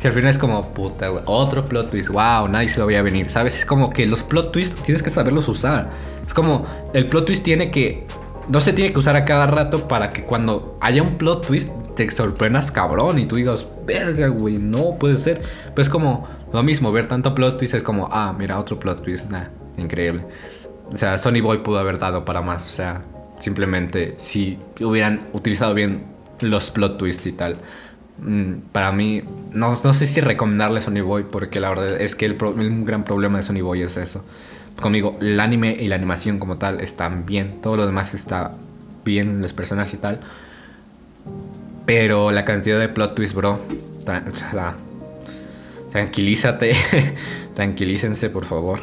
Si al final es como, puta, otro plot twist, wow, nadie se lo voy a venir, ¿sabes? Es como que los plot twists tienes que saberlos usar. Es como, el plot twist tiene que no se tiene que usar a cada rato para que cuando haya un plot twist te sorprendas cabrón y tú digas, verga, güey, no puede ser. Pero es como lo mismo, ver tanto plot twist es como, ah, mira, otro plot twist, nah, increíble. O sea, Sony Boy pudo haber dado para más, o sea, simplemente si hubieran utilizado bien los plot twists y tal. Mm, para mí, no, no sé si recomendarle Sony Boy porque la verdad es que el, el gran problema de Sony Boy es eso. Conmigo, el anime y la animación como tal están bien. Todo lo demás está bien, los personajes y tal. Pero la cantidad de plot twist, bro. tranquilízate. Tranquilícense, por favor.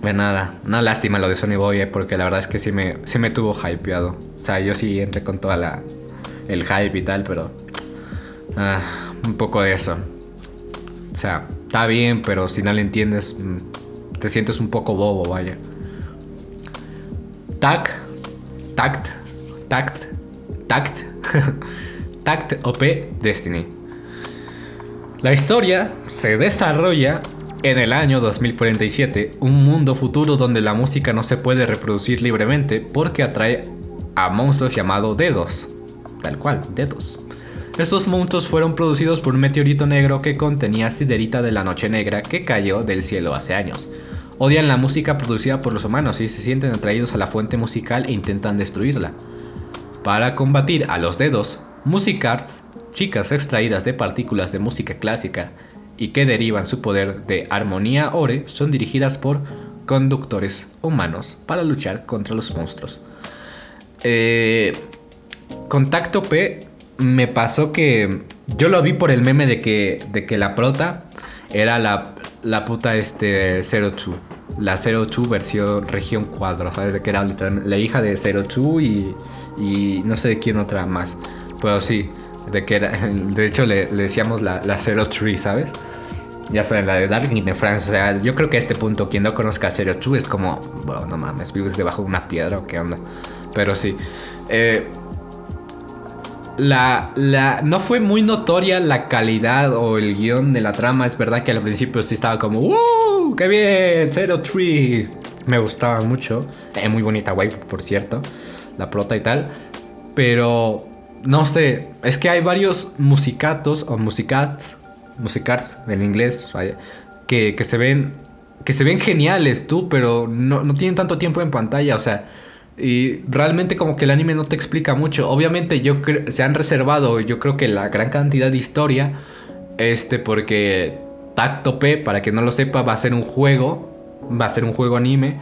Pues nada, una lástima lo de Sony Boy, eh, porque la verdad es que sí me, sí me tuvo hypeado. O sea, yo sí entré con toda la el hype y tal, pero ah, un poco de eso. O sea, está bien, pero si no le entiendes, mm, te sientes un poco bobo, vaya. Tac, tact, tact, tact, tact OP Destiny. La historia se desarrolla en el año 2047, un mundo futuro donde la música no se puede reproducir libremente porque atrae a monstruos llamados dedos. Tal cual, dedos. Estos monstruos fueron producidos por un meteorito negro que contenía siderita de la noche negra que cayó del cielo hace años. Odian la música producida por los humanos y se sienten atraídos a la fuente musical e intentan destruirla. Para combatir a los dedos, Musicards, chicas extraídas de partículas de música clásica y que derivan su poder de armonía ore, son dirigidas por conductores humanos para luchar contra los monstruos. Eh, Contacto P me pasó que yo lo vi por el meme de que, de que la prota era la, la puta este 02. La 02 versión región cuadro, ¿sabes? De que era la hija de 02 y, y no sé de quién otra más. Pero sí, de que era, de hecho le, decíamos la, la 03, ¿sabes? Ya fue la de Darling de France. O sea, yo creo que a este punto, quien no conozca a 02 es como, bueno, no mames, vives debajo de una piedra o qué onda. Pero sí. Eh, la, la, no fue muy notoria la calidad o el guion de la trama. Es verdad que al principio sí estaba como. ¡Qué bien! 03. Me gustaba mucho. Muy bonita, guay, por cierto. La prota y tal. Pero, no sé. Es que hay varios musicatos o musicats. Musicats en inglés, que, que se ven. Que se ven geniales tú, pero no, no tienen tanto tiempo en pantalla. O sea, y realmente como que el anime no te explica mucho. Obviamente yo se han reservado yo creo que la gran cantidad de historia. Este porque Tacto P, para que no lo sepa, va a ser un juego. Va a ser un juego anime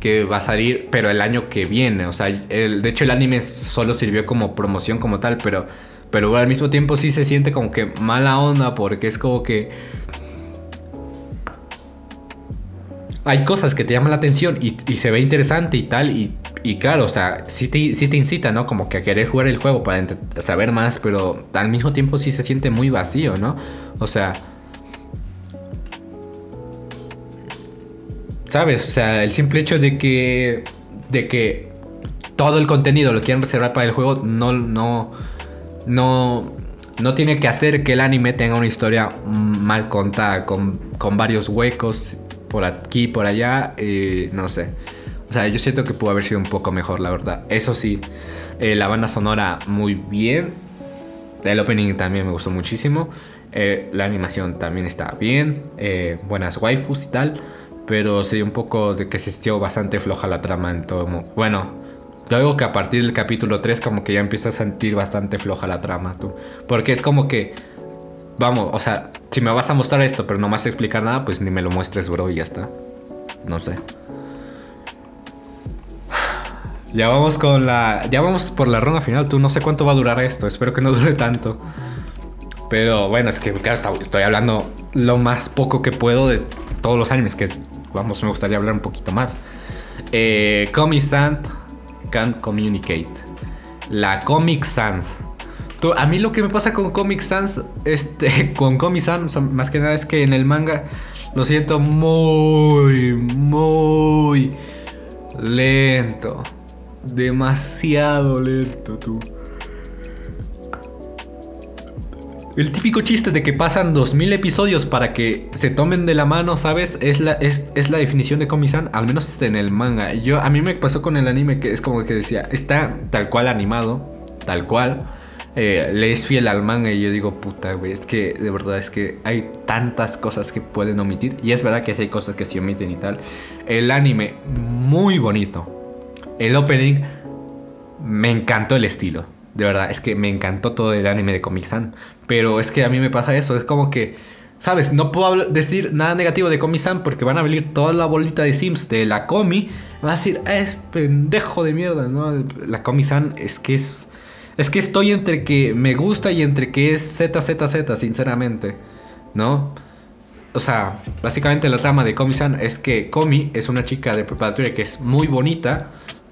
que va a salir, pero el año que viene. O sea, de hecho el anime solo sirvió como promoción como tal, pero, pero al mismo tiempo sí se siente como que mala onda porque es como que hay cosas que te llaman la atención y, se ve interesante y tal, y, claro, o sea, sí te, te, incita, ¿no? Como que a querer jugar el juego para saber más, pero al mismo tiempo sí se siente muy vacío, ¿no? O sea... ¿Sabes? O sea, el simple hecho de que... De que todo el contenido lo quieren reservar para el juego no... no no, no tiene que hacer que el anime tenga una historia mal contada, con, con varios huecos por aquí, por allá, eh, no sé. O sea, yo siento que pudo haber sido un poco mejor, la verdad. Eso sí, eh, la banda sonora muy bien. El opening también me gustó muchísimo. Eh, la animación también está bien. buenas waifus y tal. Pero sí, un poco de que se sintió bastante floja la trama en todo. Bueno, yo digo que a partir del capítulo 3 como que ya empieza a sentir bastante floja la trama, tú. Porque es como que vamos, o sea, si me vas a mostrar esto, pero no me vas a explicar nada, pues ni me lo muestres, bro, y ya está. No sé. Ya vamos con la. Ya vamos por la ronda final. Tú no sé cuánto va a durar esto. Espero que no dure tanto. Pero bueno, es que claro, estoy hablando lo más poco que puedo de todos los animes. Que vamos, me gustaría hablar un poquito más. Eh, Comic Sans Can't Communicate. La Comic Sans a mí lo que me pasa con Comic Sans, este, con Comic Sans, más que nada es que en el manga lo siento muy, muy lento. Demasiado lento, tú. El típico chiste de que pasan 2000 episodios para que se tomen de la mano, ¿sabes? Es la, es, la definición de Comic-San, al menos en el manga. Yo, a mí me pasó con el anime que es como que decía, está tal cual animado, tal cual eh, le es fiel al manga y yo digo, puta, güey, es que de verdad es que hay tantas cosas que pueden omitir. Y es verdad que sí hay cosas que se omiten y tal. El anime, muy bonito. El opening, me encantó el estilo. De verdad, es que me encantó todo el anime de Comic San. Pero es que a mí me pasa eso, es como que ¿Sabes? No puedo decir nada negativo de Komi-san porque van a venir toda la bolita de Sims de la Komi. Va a decir, ah, es pendejo de mierda, ¿no? La Komi-san es que es. Es que estoy entre que me gusta y entre que es ZZZ, sinceramente. ¿No? O sea, básicamente la trama de Komi-san es que Komi es una chica de preparatoria que es muy bonita.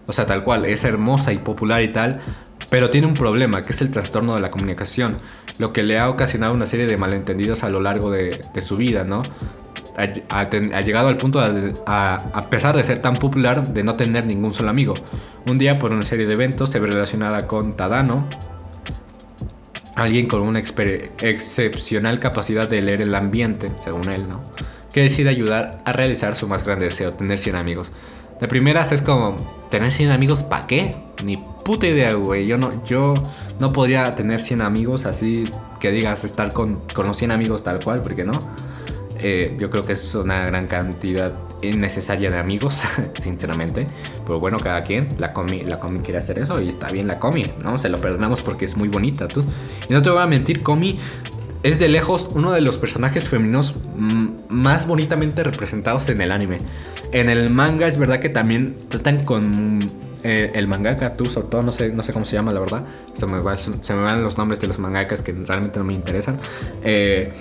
O sea, tal cual, es hermosa y popular y tal. Pero tiene un problema, que es el trastorno de la comunicación, lo que le ha ocasionado una serie de malentendidos a lo largo de, su vida, ¿no? Ha, llegado al punto, a, pesar de ser tan popular, de no tener ningún solo amigo. Un día, por una serie de eventos, se ve relacionada con Tadano, alguien con una excepcional capacidad de leer el ambiente, según él, ¿no? Que decide ayudar a realizar su más grande deseo, tener 100 amigos. De primeras es como, ¿tener 100 amigos para qué? Ni puta idea, güey. Yo no, yo no podría tener 100 amigos así que digas estar con, con los 100 amigos tal cual, porque no. Eh, yo creo que es una gran cantidad innecesaria de amigos, sinceramente. Pero bueno, cada quien, la comi, la comi quiere hacer eso y está bien la comi, ¿no? Se lo perdonamos porque es muy bonita, tú. Y no te voy a mentir, comi es de lejos uno de los personajes femeninos más bonitamente representados en el anime. En el manga es verdad que también tratan con eh, el mangaka, tú sobre todo, no sé, no sé cómo se llama la verdad. Se me, se me van los nombres de los mangakas que realmente no me interesan. Eh,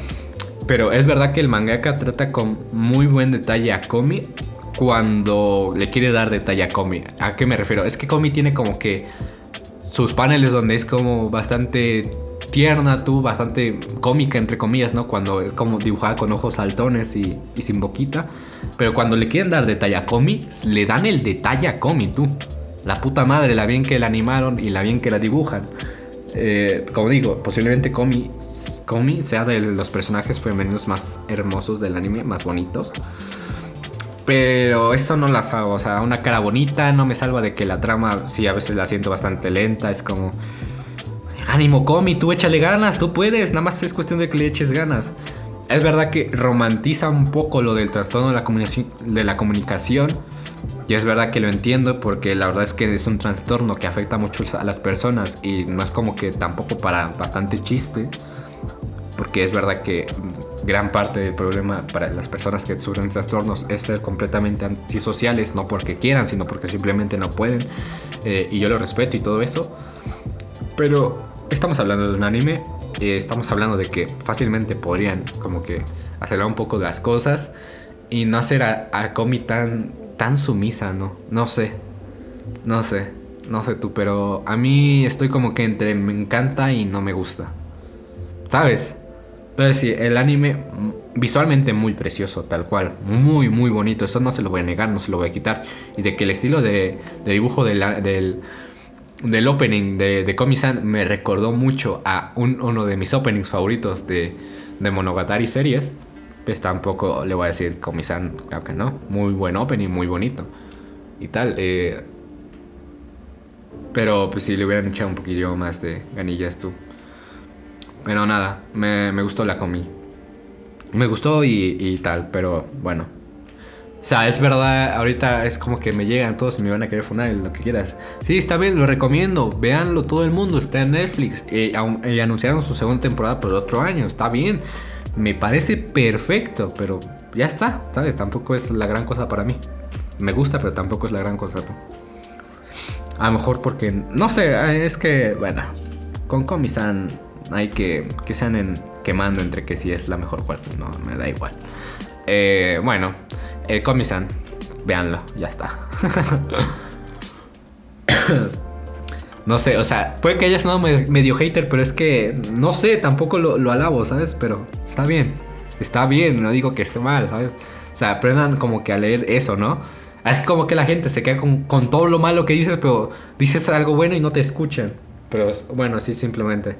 pero es verdad que el mangaka trata con muy buen detalle a Komi cuando le quiere dar detalle a Komi. ¿A qué me refiero? Es que Komi tiene como que sus paneles donde es como bastante tierna, tú, bastante cómica, entre comillas, ¿no? Cuando es como dibujada con ojos saltones y, sin boquita. Pero cuando le quieren dar detalle a Comi, le dan el detalle a Comi, tú. La puta madre, la bien que la animaron y la bien que la dibujan. Eh, como digo, posiblemente Comi, Comi sea de los personajes femeninos más hermosos del anime, más bonitos. Pero eso no las hago, o sea, una cara bonita no me salva de que la trama, sí, a veces la siento bastante lenta, es como ánimo, Comi, tú échale ganas, tú puedes, nada más es cuestión de que le eches ganas. Es verdad que romantiza un poco lo del trastorno de la comunicación, de la comunicación y es verdad que lo entiendo porque la verdad es que es un trastorno que afecta mucho a las personas y no es como que tampoco para bastante chiste, porque es verdad que gran parte del problema para las personas que sufren trastornos es ser completamente antisociales, no porque quieran, sino porque simplemente no pueden, eh, y yo lo respeto y todo eso, pero estamos hablando de un anime, eh, estamos hablando de que fácilmente podrían como que acelerar un poco las cosas y no hacer a, a Komi tan, tan sumisa, ¿no? No sé, no sé, no sé tú, pero a mí estoy como que entre me encanta y no me gusta, ¿sabes? Pero sí, el anime visualmente muy precioso, tal cual, muy, muy bonito, eso no se lo voy a negar, no se lo voy a quitar. Y de que el estilo de, de dibujo del, del del opening de, de Komi-san me recordó mucho a uno de mis openings favoritos de, de Monogatari series. Pues tampoco le voy a decir Komi-san, claro que no. Muy buen opening, muy bonito. Y tal. Eh, pero pues si le hubieran echado un poquillo más de ganillas tú. Pero nada, me, me gustó la Komi. Me gustó y, y tal, pero bueno, o sea, es verdad, ahorita es como que me llegan todos y me van a querer funar lo que quieras. Sí, está bien, lo recomiendo. Véanlo todo el mundo, está en Netflix. Y, anunciaron su segunda temporada por otro año, está bien. Me parece perfecto, pero ya está, ¿sabes? Tampoco es la gran cosa para mí. Me gusta, pero tampoco es la gran cosa. A lo mejor porque, no sé, es que, bueno, con Comisan hay que que sean quemando entre que si es la mejor cual, no, me da igual. Eh, bueno, el Comisan, véanlo, ya está. no sé, o sea, puede que hayas sonado medio hater, pero es que no sé, tampoco lo, alabo, ¿sabes? Pero está bien, está bien, no digo que esté mal, ¿sabes? O sea, aprendan como que a leer eso, ¿no? Es como que la gente se queda con, todo lo malo que dices, pero dices algo bueno y no te escuchan. Pero bueno, sí, simplemente.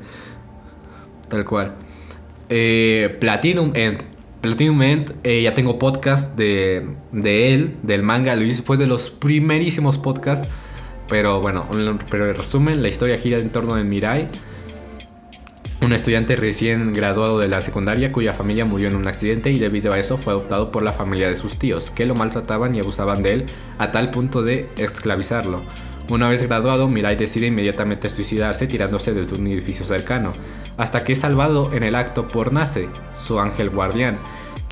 Tal cual. Eh, Platinum End Platinum eh, ya tengo podcast de, él, del manga. Lo fue de los primerísimos podcasts. Pero bueno, pero en resumen, la historia gira en torno de Mirai, un estudiante recién graduado de la secundaria cuya familia murió en un accidente y debido a eso fue adoptado por la familia de sus tíos, que lo maltrataban y abusaban de él a tal punto de esclavizarlo. Una vez graduado, Mirai decide inmediatamente suicidarse tirándose desde un edificio cercano, hasta que es salvado en el acto por Nace, su ángel guardián,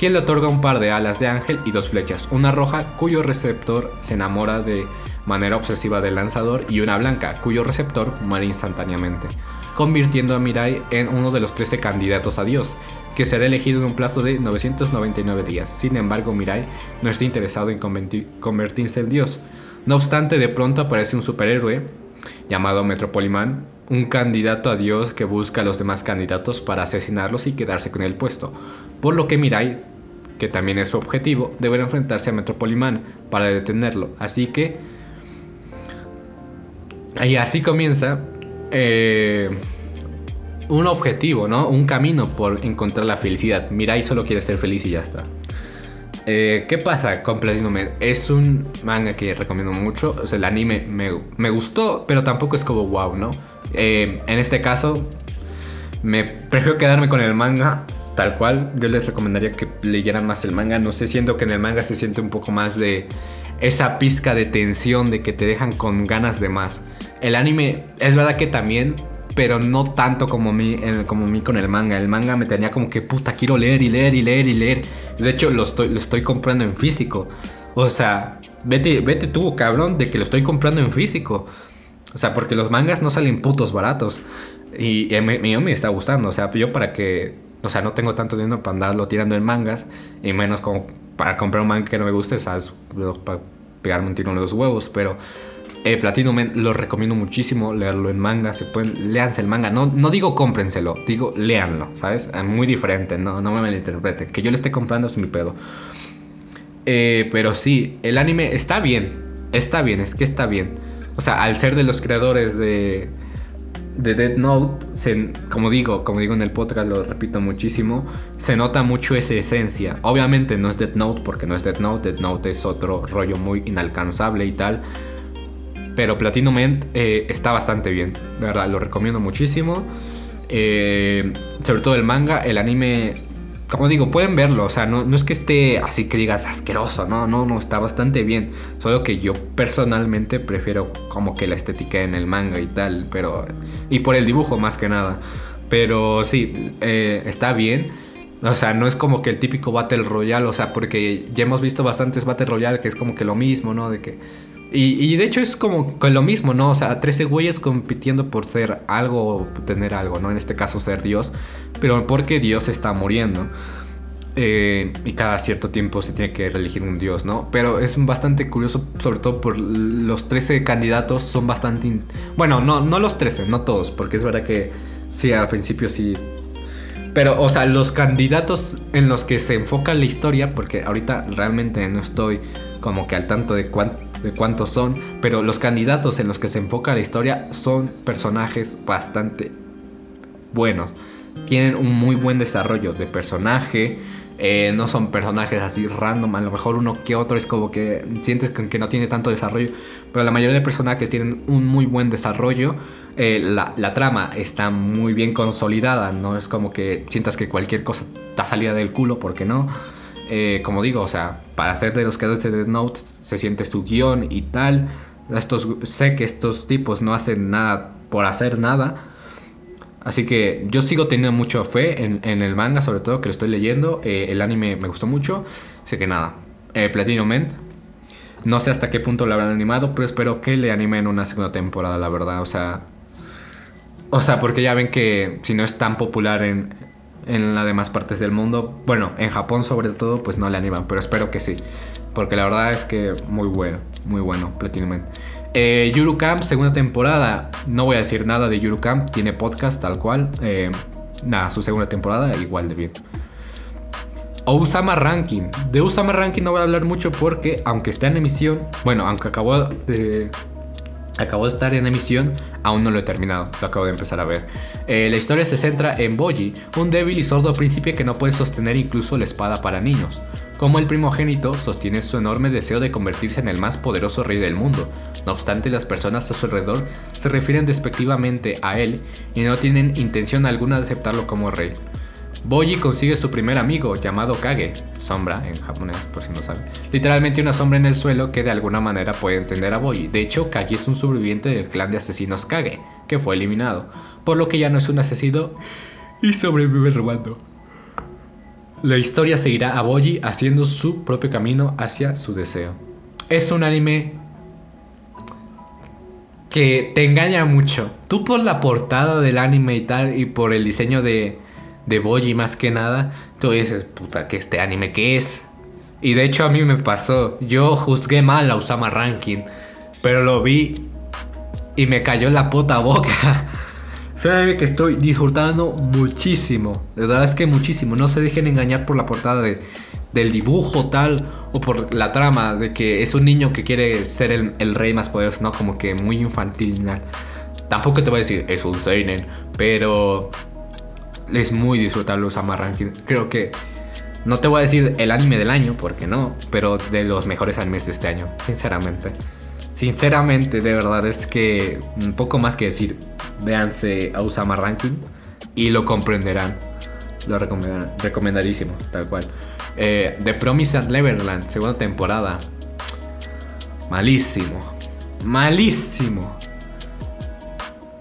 quien le otorga un par de alas de ángel y dos flechas, una roja cuyo receptor se enamora de manera obsesiva del lanzador y una blanca cuyo receptor muere instantáneamente, convirtiendo a Mirai en uno de los 13 candidatos a Dios, que será elegido en un plazo de 999 días. Sin embargo, Mirai no está interesado en convertirse en Dios, no obstante, de pronto aparece un superhéroe llamado Metropoliman, un candidato a Dios que busca a los demás candidatos para asesinarlos y quedarse con el puesto, por lo que Mirai, que también es su objetivo, deberá enfrentarse a Metropoliman para detenerlo. Así que... Y así comienza eh, un objetivo, ¿no? Un camino por encontrar la felicidad. Mirai solo quiere ser feliz y ya está. Eh, ¿Qué pasa con Es un manga que recomiendo mucho. O sea, el anime me, gustó, pero tampoco es como wow, ¿no? Eh, en este caso, me prefiero quedarme con el manga tal cual. Yo les recomendaría que leyeran más el manga. No sé, siento que en el manga se siente un poco más de esa pizca de tensión, de que te dejan con ganas de más. El anime, es verdad que también pero no tanto como mí, como mí con el manga. El manga me tenía como que puta, quiero leer y leer y leer y leer. De hecho, lo estoy, lo estoy comprando en físico. O sea, vete, vete tú, cabrón, de que lo estoy comprando en físico. O sea, porque los mangas no salen putos baratos. Y, a mí me está gustando. O sea, yo para que. O sea, no tengo tanto dinero para andarlo tirando en mangas. Y menos como para comprar un manga que no me guste, ¿sabes? Para pegarme un tiro en los huevos. Pero eh, Platinum lo recomiendo muchísimo leerlo en manga. Se pueden, léanse el manga. No, no digo cómprenselo, digo léanlo, ¿sabes? Es muy diferente, no, no me malinterpreten. Que yo le esté comprando es mi pedo. Eh, pero sí, el anime está bien. Está bien, es que está bien. O sea, al ser de los creadores de, de Dead Note, como digo, como digo en el podcast, lo repito muchísimo, se nota mucho esa esencia. Obviamente no es Dead Note porque no es Dead Note, Dead Note es otro rollo muy inalcanzable y tal. Pero Platinum End eh, está bastante bien. De verdad, lo recomiendo muchísimo. Eh, sobre todo el manga, el anime. Como digo, pueden verlo. O sea, no, no es que esté así que digas asqueroso. No, no, no, está bastante bien. Solo que yo personalmente prefiero como que la estética en el manga y tal. Pero. Y por el dibujo más que nada. Pero sí, eh, está bien. O sea, no es como que el típico Battle Royale, o sea, porque ya hemos visto bastantes Battle Royale que es como que lo mismo, ¿no? De que y, de hecho es como lo mismo, ¿no? O sea, 13 güeyes compitiendo por ser algo o tener algo, ¿no? En este caso ser Dios, pero porque Dios está muriendo. Eh, y cada cierto tiempo se tiene que elegir un dios, ¿no? Pero es bastante curioso, sobre todo por los 13 candidatos son bastante... Bueno, no, no los 13, no todos, porque es verdad que sí, al principio sí... Pero, o sea, los candidatos en los que se enfoca la historia, porque ahorita realmente no estoy como que al tanto de cuánto de cuántos son, pero los candidatos en los que se enfoca la historia son personajes bastante buenos. Tienen un muy buen desarrollo de personaje. Eh, no son personajes así random. A lo mejor uno que otro es como que sientes que no tiene tanto desarrollo. Pero la mayoría de personajes tienen un muy buen desarrollo. Eh, la, trama está muy bien consolidada. No es como que sientas que cualquier cosa está salida del culo, porque no. Eh, como digo, o sea, para ser de los creadores de Death Note se siente su guion y tal. Estos, sé que estos tipos no hacen nada por hacer nada. Así que yo sigo teniendo mucha fe en, el manga, sobre todo que lo estoy leyendo. Eh, el anime me gustó mucho. Así que nada, eh, Platinum End. No sé hasta qué punto lo habrán animado, pero espero que le animen una segunda temporada, la verdad. O sea, o sea, porque ya ven que si no es tan popular en, en las demás partes del mundo. Bueno, en Japón sobre todo, pues no le animan, pero espero que sí. Porque la verdad es que muy bueno, muy bueno, Platinum eh, Yuru Camp, segunda temporada. No voy a decir nada de Yuru Camp, tiene podcast tal cual. Eh, nada, su segunda temporada igual de bien. Osama Ranking. De Osama Ranking no voy a hablar mucho porque, aunque está en emisión, bueno, aunque acabó de, Acabó de estar en emisión, aún no lo he terminado, lo acabo de empezar a ver. Eh, la historia se centra en Boji, un débil y sordo príncipe que no puede sostener incluso la espada para niños. Como el primogénito, sostiene su enorme deseo de convertirse en el más poderoso rey del mundo. No obstante, las personas a su alrededor se refieren despectivamente a él y no tienen intención alguna de aceptarlo como rey. Boji consigue su primer amigo llamado Kage, sombra en japonés, por si no saben. Literalmente una sombra en el suelo que de alguna manera puede entender a Boji. De hecho, Kage es un sobreviviente del clan de asesinos Kage, que fue eliminado, por lo que ya no es un asesino y sobrevive robando. La historia seguirá a Boji haciendo su propio camino hacia su deseo. Es un anime que te engaña mucho. Tú por la portada del anime y tal y por el diseño de, de Boji más que nada, tú dices, puta, que este anime qué es. Y de hecho a mí me pasó, yo juzgué mal a Usama Ranking, pero lo vi y me cayó la puta boca. Sabe que estoy disfrutando muchísimo. La verdad es que muchísimo. No se dejen engañar por la portada de, del dibujo tal o por la trama de que es un niño que quiere ser el, rey más poderoso, ¿no? Como que muy infantil. Tampoco te voy a decir es un seinen, pero es muy disfrutable Usama Ranking. Creo que no te voy a decir el anime del año, porque no, pero de los mejores animes de este año, sinceramente. Sinceramente, de verdad es que un poco más que decir, véanse a Usama Ranking y lo comprenderán. Lo recomendarán, recomendadísimo, tal cual. Eh, The Promised Neverland, segunda temporada. Malísimo. Malísimo.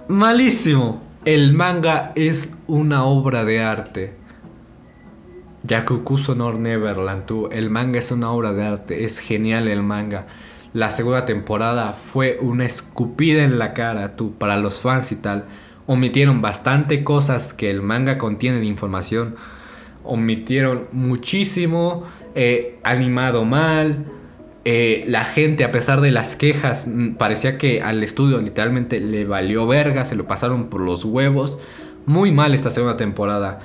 Malísimo. El manga es una obra de arte. Yakuku Sonor Neverland, tú. El manga es una obra de arte. Es genial el manga. La segunda temporada fue una escupida en la cara, tú, para los fans y tal. Omitieron bastante cosas que el manga contiene de información. Omitieron muchísimo, eh, animado mal. Eh, la gente, a pesar de las quejas, mm, parecía que al estudio literalmente le valió verga, se lo pasaron por los huevos. Muy mal esta segunda temporada.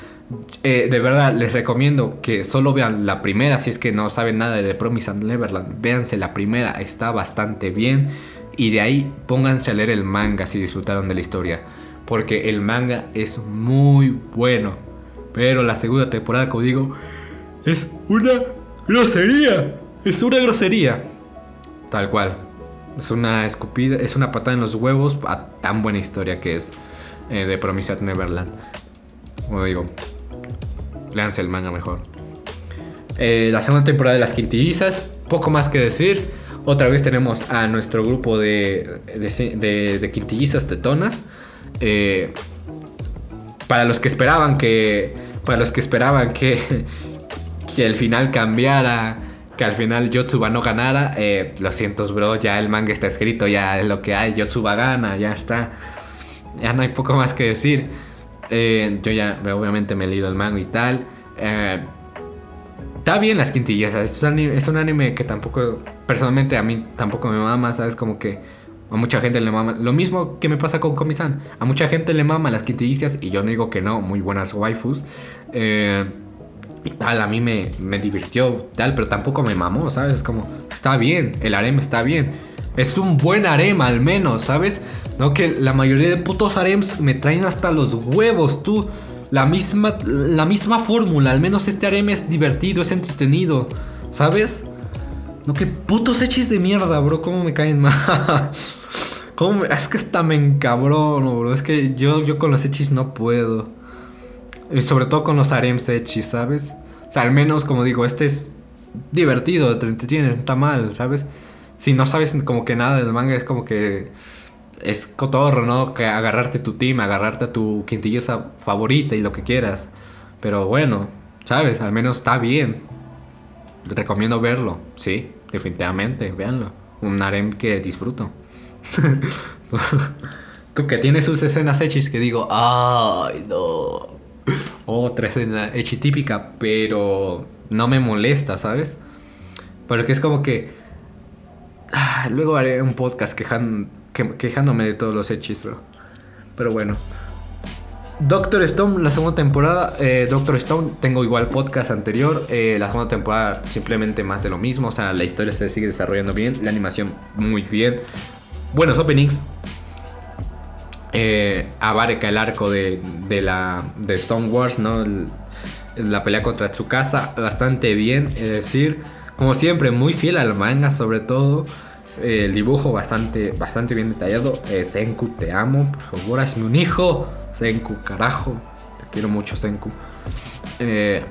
Eh, de verdad, les recomiendo que solo vean la primera si es que no saben nada de The Promise and Neverland. Véanse la primera, está bastante bien. Y de ahí pónganse a leer el manga si disfrutaron de la historia. Porque el manga es muy bueno. Pero la segunda temporada, como digo, es una grosería. Es una grosería. Tal cual. Es una escupida, es una patada en los huevos a tan buena historia que es eh, de Promise and Neverland. Como digo, Leanse el manga mejor. Eh, la segunda temporada de las quintillizas, poco más que decir. Otra vez tenemos a nuestro grupo de, de, de, quintillizas tetonas. Eh, para los que esperaban que. Para los que esperaban que. Que el final cambiara. Que al final Yotsuba no ganara. Eh, lo siento, bro. Ya el manga está escrito. Ya es lo que hay. Yotsuba gana. Ya está. Ya no hay poco más que decir. Eh, yo ya, obviamente, me he leído el manga y tal. Eh, está bien las quintillas. Es un, anime, es un anime que tampoco, personalmente, a mí tampoco me mama, ¿sabes? Como que a mucha gente le mama. Lo mismo que me pasa con Komi-san. A mucha gente le mama las quintillizas y yo no digo que no. Muy buenas waifus. Eh, tal, a mí me, me divirtió, tal, pero tampoco me mamó, ¿sabes? Como, está bien, el harem está bien. Es un buen harem al menos, ¿sabes? No que la mayoría de putos harems me traen hasta los huevos, tú. La misma, la misma fórmula, al menos este harem es divertido, es entretenido, ¿sabes? No que putos hechis de mierda, bro, cómo me caen mal. ¿Cómo Es que hasta me encabrono, bro. Es que yo, yo con los hechis no puedo. Sobre todo con los harems hechis, ¿sabes? O sea, al menos, como digo, este es divertido, te entretienes, está mal, ¿sabes? Si no sabes como que nada del manga, es como que es cotorro, ¿no? Que agarrarte tu team, agarrarte a tu quintilleza favorita y lo que quieras. Pero bueno, ¿sabes? Al menos está bien. Recomiendo verlo, sí, definitivamente, véanlo. Un harem que disfruto. que tiene sus escenas hechis que digo, ay, no. Otra escena hechi típica, pero no me molesta, ¿sabes? Porque es como que. Ah, luego haré un podcast quejándome de todos los hechis, bro. Pero bueno. Doctor Stone, la segunda temporada. Eh, Doctor Stone, tengo igual podcast anterior. Eh, la segunda temporada, simplemente más de lo mismo. O sea, la historia se sigue desarrollando bien. La animación, muy bien. Buenos openings. Eh, abarca el arco de, de, la de Stone Wars, ¿no? la pelea contra Tsukasa, bastante bien. Es decir, como siempre, muy fiel al manga, sobre todo el dibujo bastante, bastante bien detallado. Eh, Senku, te amo, por favor, hazme un hijo. Senku, carajo. Te quiero mucho, Senku. Eh,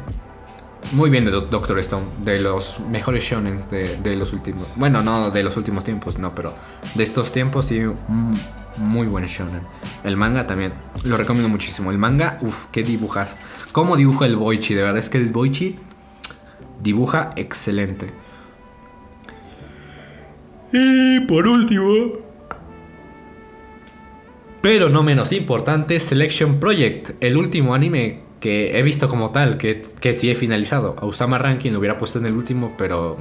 muy bien de Doctor Stone, de los mejores shonen de, los últimos. Bueno, no de los últimos tiempos, no, pero de estos tiempos sí, muy buen shonen. El manga también, lo recomiendo muchísimo. El manga, uff, qué dibujas. ¿Cómo dibuja el Boichi? De verdad es que el Boichi dibuja excelente. Y por último, pero no menos importante, Selection Project, el último anime que he visto como tal, que, que sí he finalizado. A Usama Ranking lo hubiera puesto en el último, pero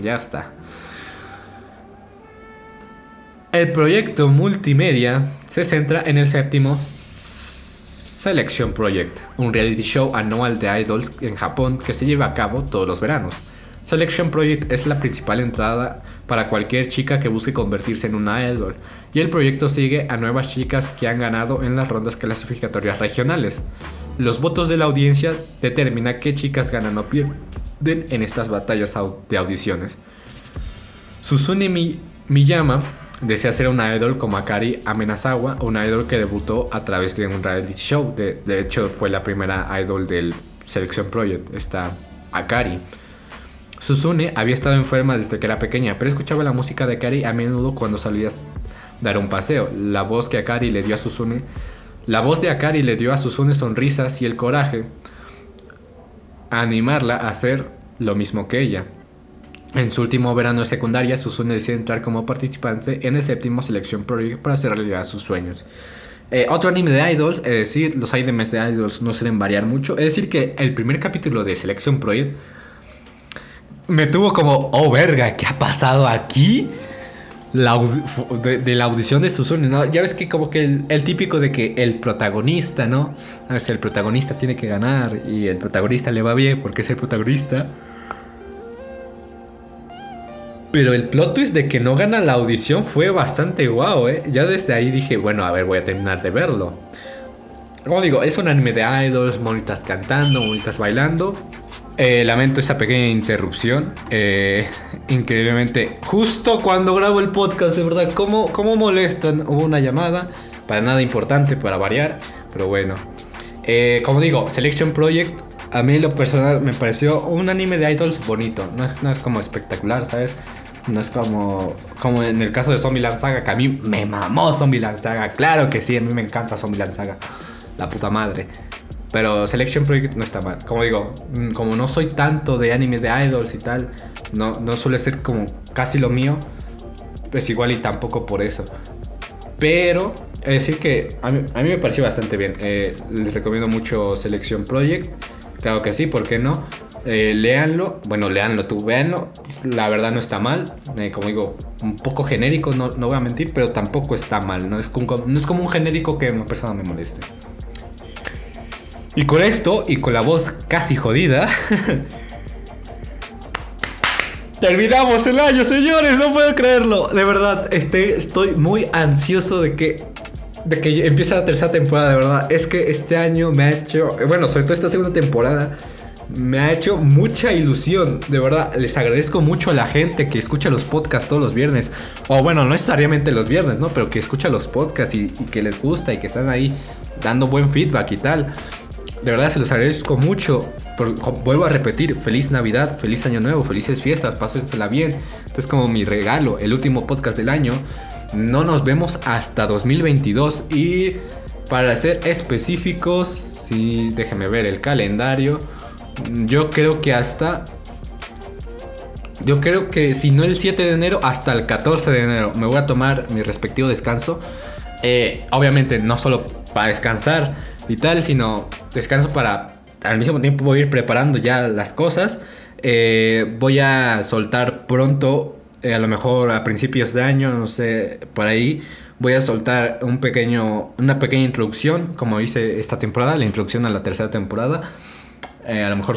ya está. El proyecto multimedia se centra en el séptimo Selection Project, un reality show anual de idols en Japón que se lleva a cabo todos los veranos. Selection Project es la principal entrada para cualquier chica que busque convertirse en una idol, y el proyecto sigue a nuevas chicas que han ganado en las rondas clasificatorias regionales. Los votos de la audiencia determinan qué chicas ganan o pierden en estas batallas de audiciones. Susune Miyama desea ser una idol como Akari Amenazawa, una idol que debutó a través de un reality show. De, hecho, fue la primera idol del Selection Project, esta Akari. Susune había estado enferma desde que era pequeña, pero escuchaba la música de Akari a menudo cuando salía a dar un paseo. La voz que Akari le dio a Susune la voz de Akari le dio a Susune sonrisas y el coraje a animarla a hacer lo mismo que ella. En su último verano de secundaria, Susune decide entrar como participante en el séptimo Selección Project para hacer realidad sus sueños. Eh, otro anime de idols, es decir, los animes de idols no suelen variar mucho. Es decir, que el primer capítulo de Selection Project me tuvo como, oh verga, ¿qué ha pasado aquí? de, la audición de Susune, ¿no? Ya ves que como que el, típico de que el protagonista, ¿no? A ver, si el protagonista tiene que ganar y el protagonista le va bien porque es el protagonista. Pero el plot twist de que no gana la audición fue bastante guau, ¿eh? Ya desde ahí dije, bueno, a ver, voy a terminar de verlo. Como digo, es un anime de idols, monitas cantando, monitas bailando. Eh, lamento esa pequeña interrupción. Eh, increíblemente, justo cuando grabo el podcast, de verdad, ¿cómo, ¿cómo molestan? Hubo una llamada, para nada importante, para variar, pero bueno. Eh, como digo, Selection Project, a mí lo personal me pareció un anime de idols bonito. No es, como espectacular, ¿sabes? No es como, como en el caso de Zombieland Saga, que a mí me mamó Zombieland Saga. Claro que sí, a mí me encanta Zombieland Saga. La puta madre. Pero Selection Project no está mal. Como digo, mm, como no soy tanto de anime de idols y tal, no, no suele ser como casi lo mío, pues igual y tampoco por eso. Pero, es decir que a mí, me pareció bastante bien. Eh, les recomiendo mucho Selection Project. Claro que sí, ¿por qué no? Eh, bueno, léanlo tú, véanlo. La verdad no está mal. Eh, como digo, un poco genérico, no, no, voy a mentir, pero tampoco está mal. No es, como, no es como un genérico que una persona me moleste. Y con esto, y con la voz casi jodida, terminamos el año, señores, no puedo creerlo. De verdad, este, estoy muy ansioso de que, de que empiece la tercera temporada, de verdad. Es que este año me ha hecho, bueno, sobre todo esta segunda temporada, me ha hecho mucha ilusión, de verdad. Les agradezco mucho a la gente que escucha los podcasts todos los viernes. O bueno, no necesariamente los viernes, ¿no? Pero que escucha los podcasts y que les gusta y que están ahí dando buen feedback y tal. De verdad se los agradezco mucho. vuelvo a repetir, feliz Navidad, feliz Año Nuevo, felices fiestas, pásensela bien. Este es como mi regalo, el último podcast del año. No nos vemos hasta 2022 y para ser específicos, sí, déjenme ver el calendario. Yo creo que hasta yo creo que si no el 7 de enero, hasta el 14 de enero me voy a tomar mi respectivo descanso. Eh, obviamente no solo para descansar, y tal, sino descanso para al mismo tiempo ir preparando ya las cosas. Eh, voy a soltar pronto, eh, a lo mejor a principios de año, no sé, por ahí. Voy a soltar un pequeño, una pequeña introducción, como hice esta temporada, la introducción a la tercera temporada. Eh, a lo mejor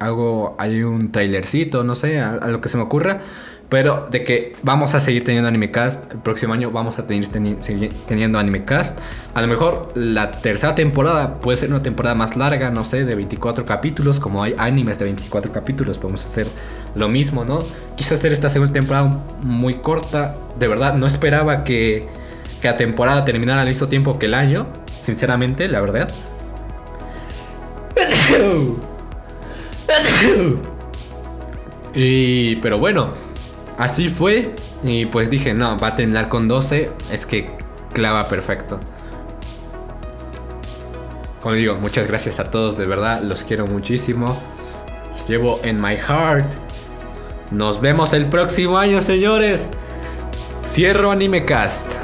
hago hay un trailercito, no sé, a, lo que se me ocurra. Pero de que vamos a seguir teniendo Animecast, el próximo año vamos a seguir teniendo Animecast. A lo mejor la tercera temporada puede ser una temporada más larga, no sé, de 24 capítulos, como hay animes de 24 capítulos, podemos hacer lo mismo, ¿no? Quise hacer esta segunda temporada muy corta, de verdad, no esperaba que, que la temporada terminara al mismo tiempo que el año, sinceramente, la verdad. Y, pero bueno, así fue. Y pues dije, no, va a terminar con 12. Es que clava perfecto. Como digo, muchas gracias a todos, de verdad, los quiero muchísimo. Los llevo en my heart. Nos vemos el próximo año, señores. Cierro AnimeCast.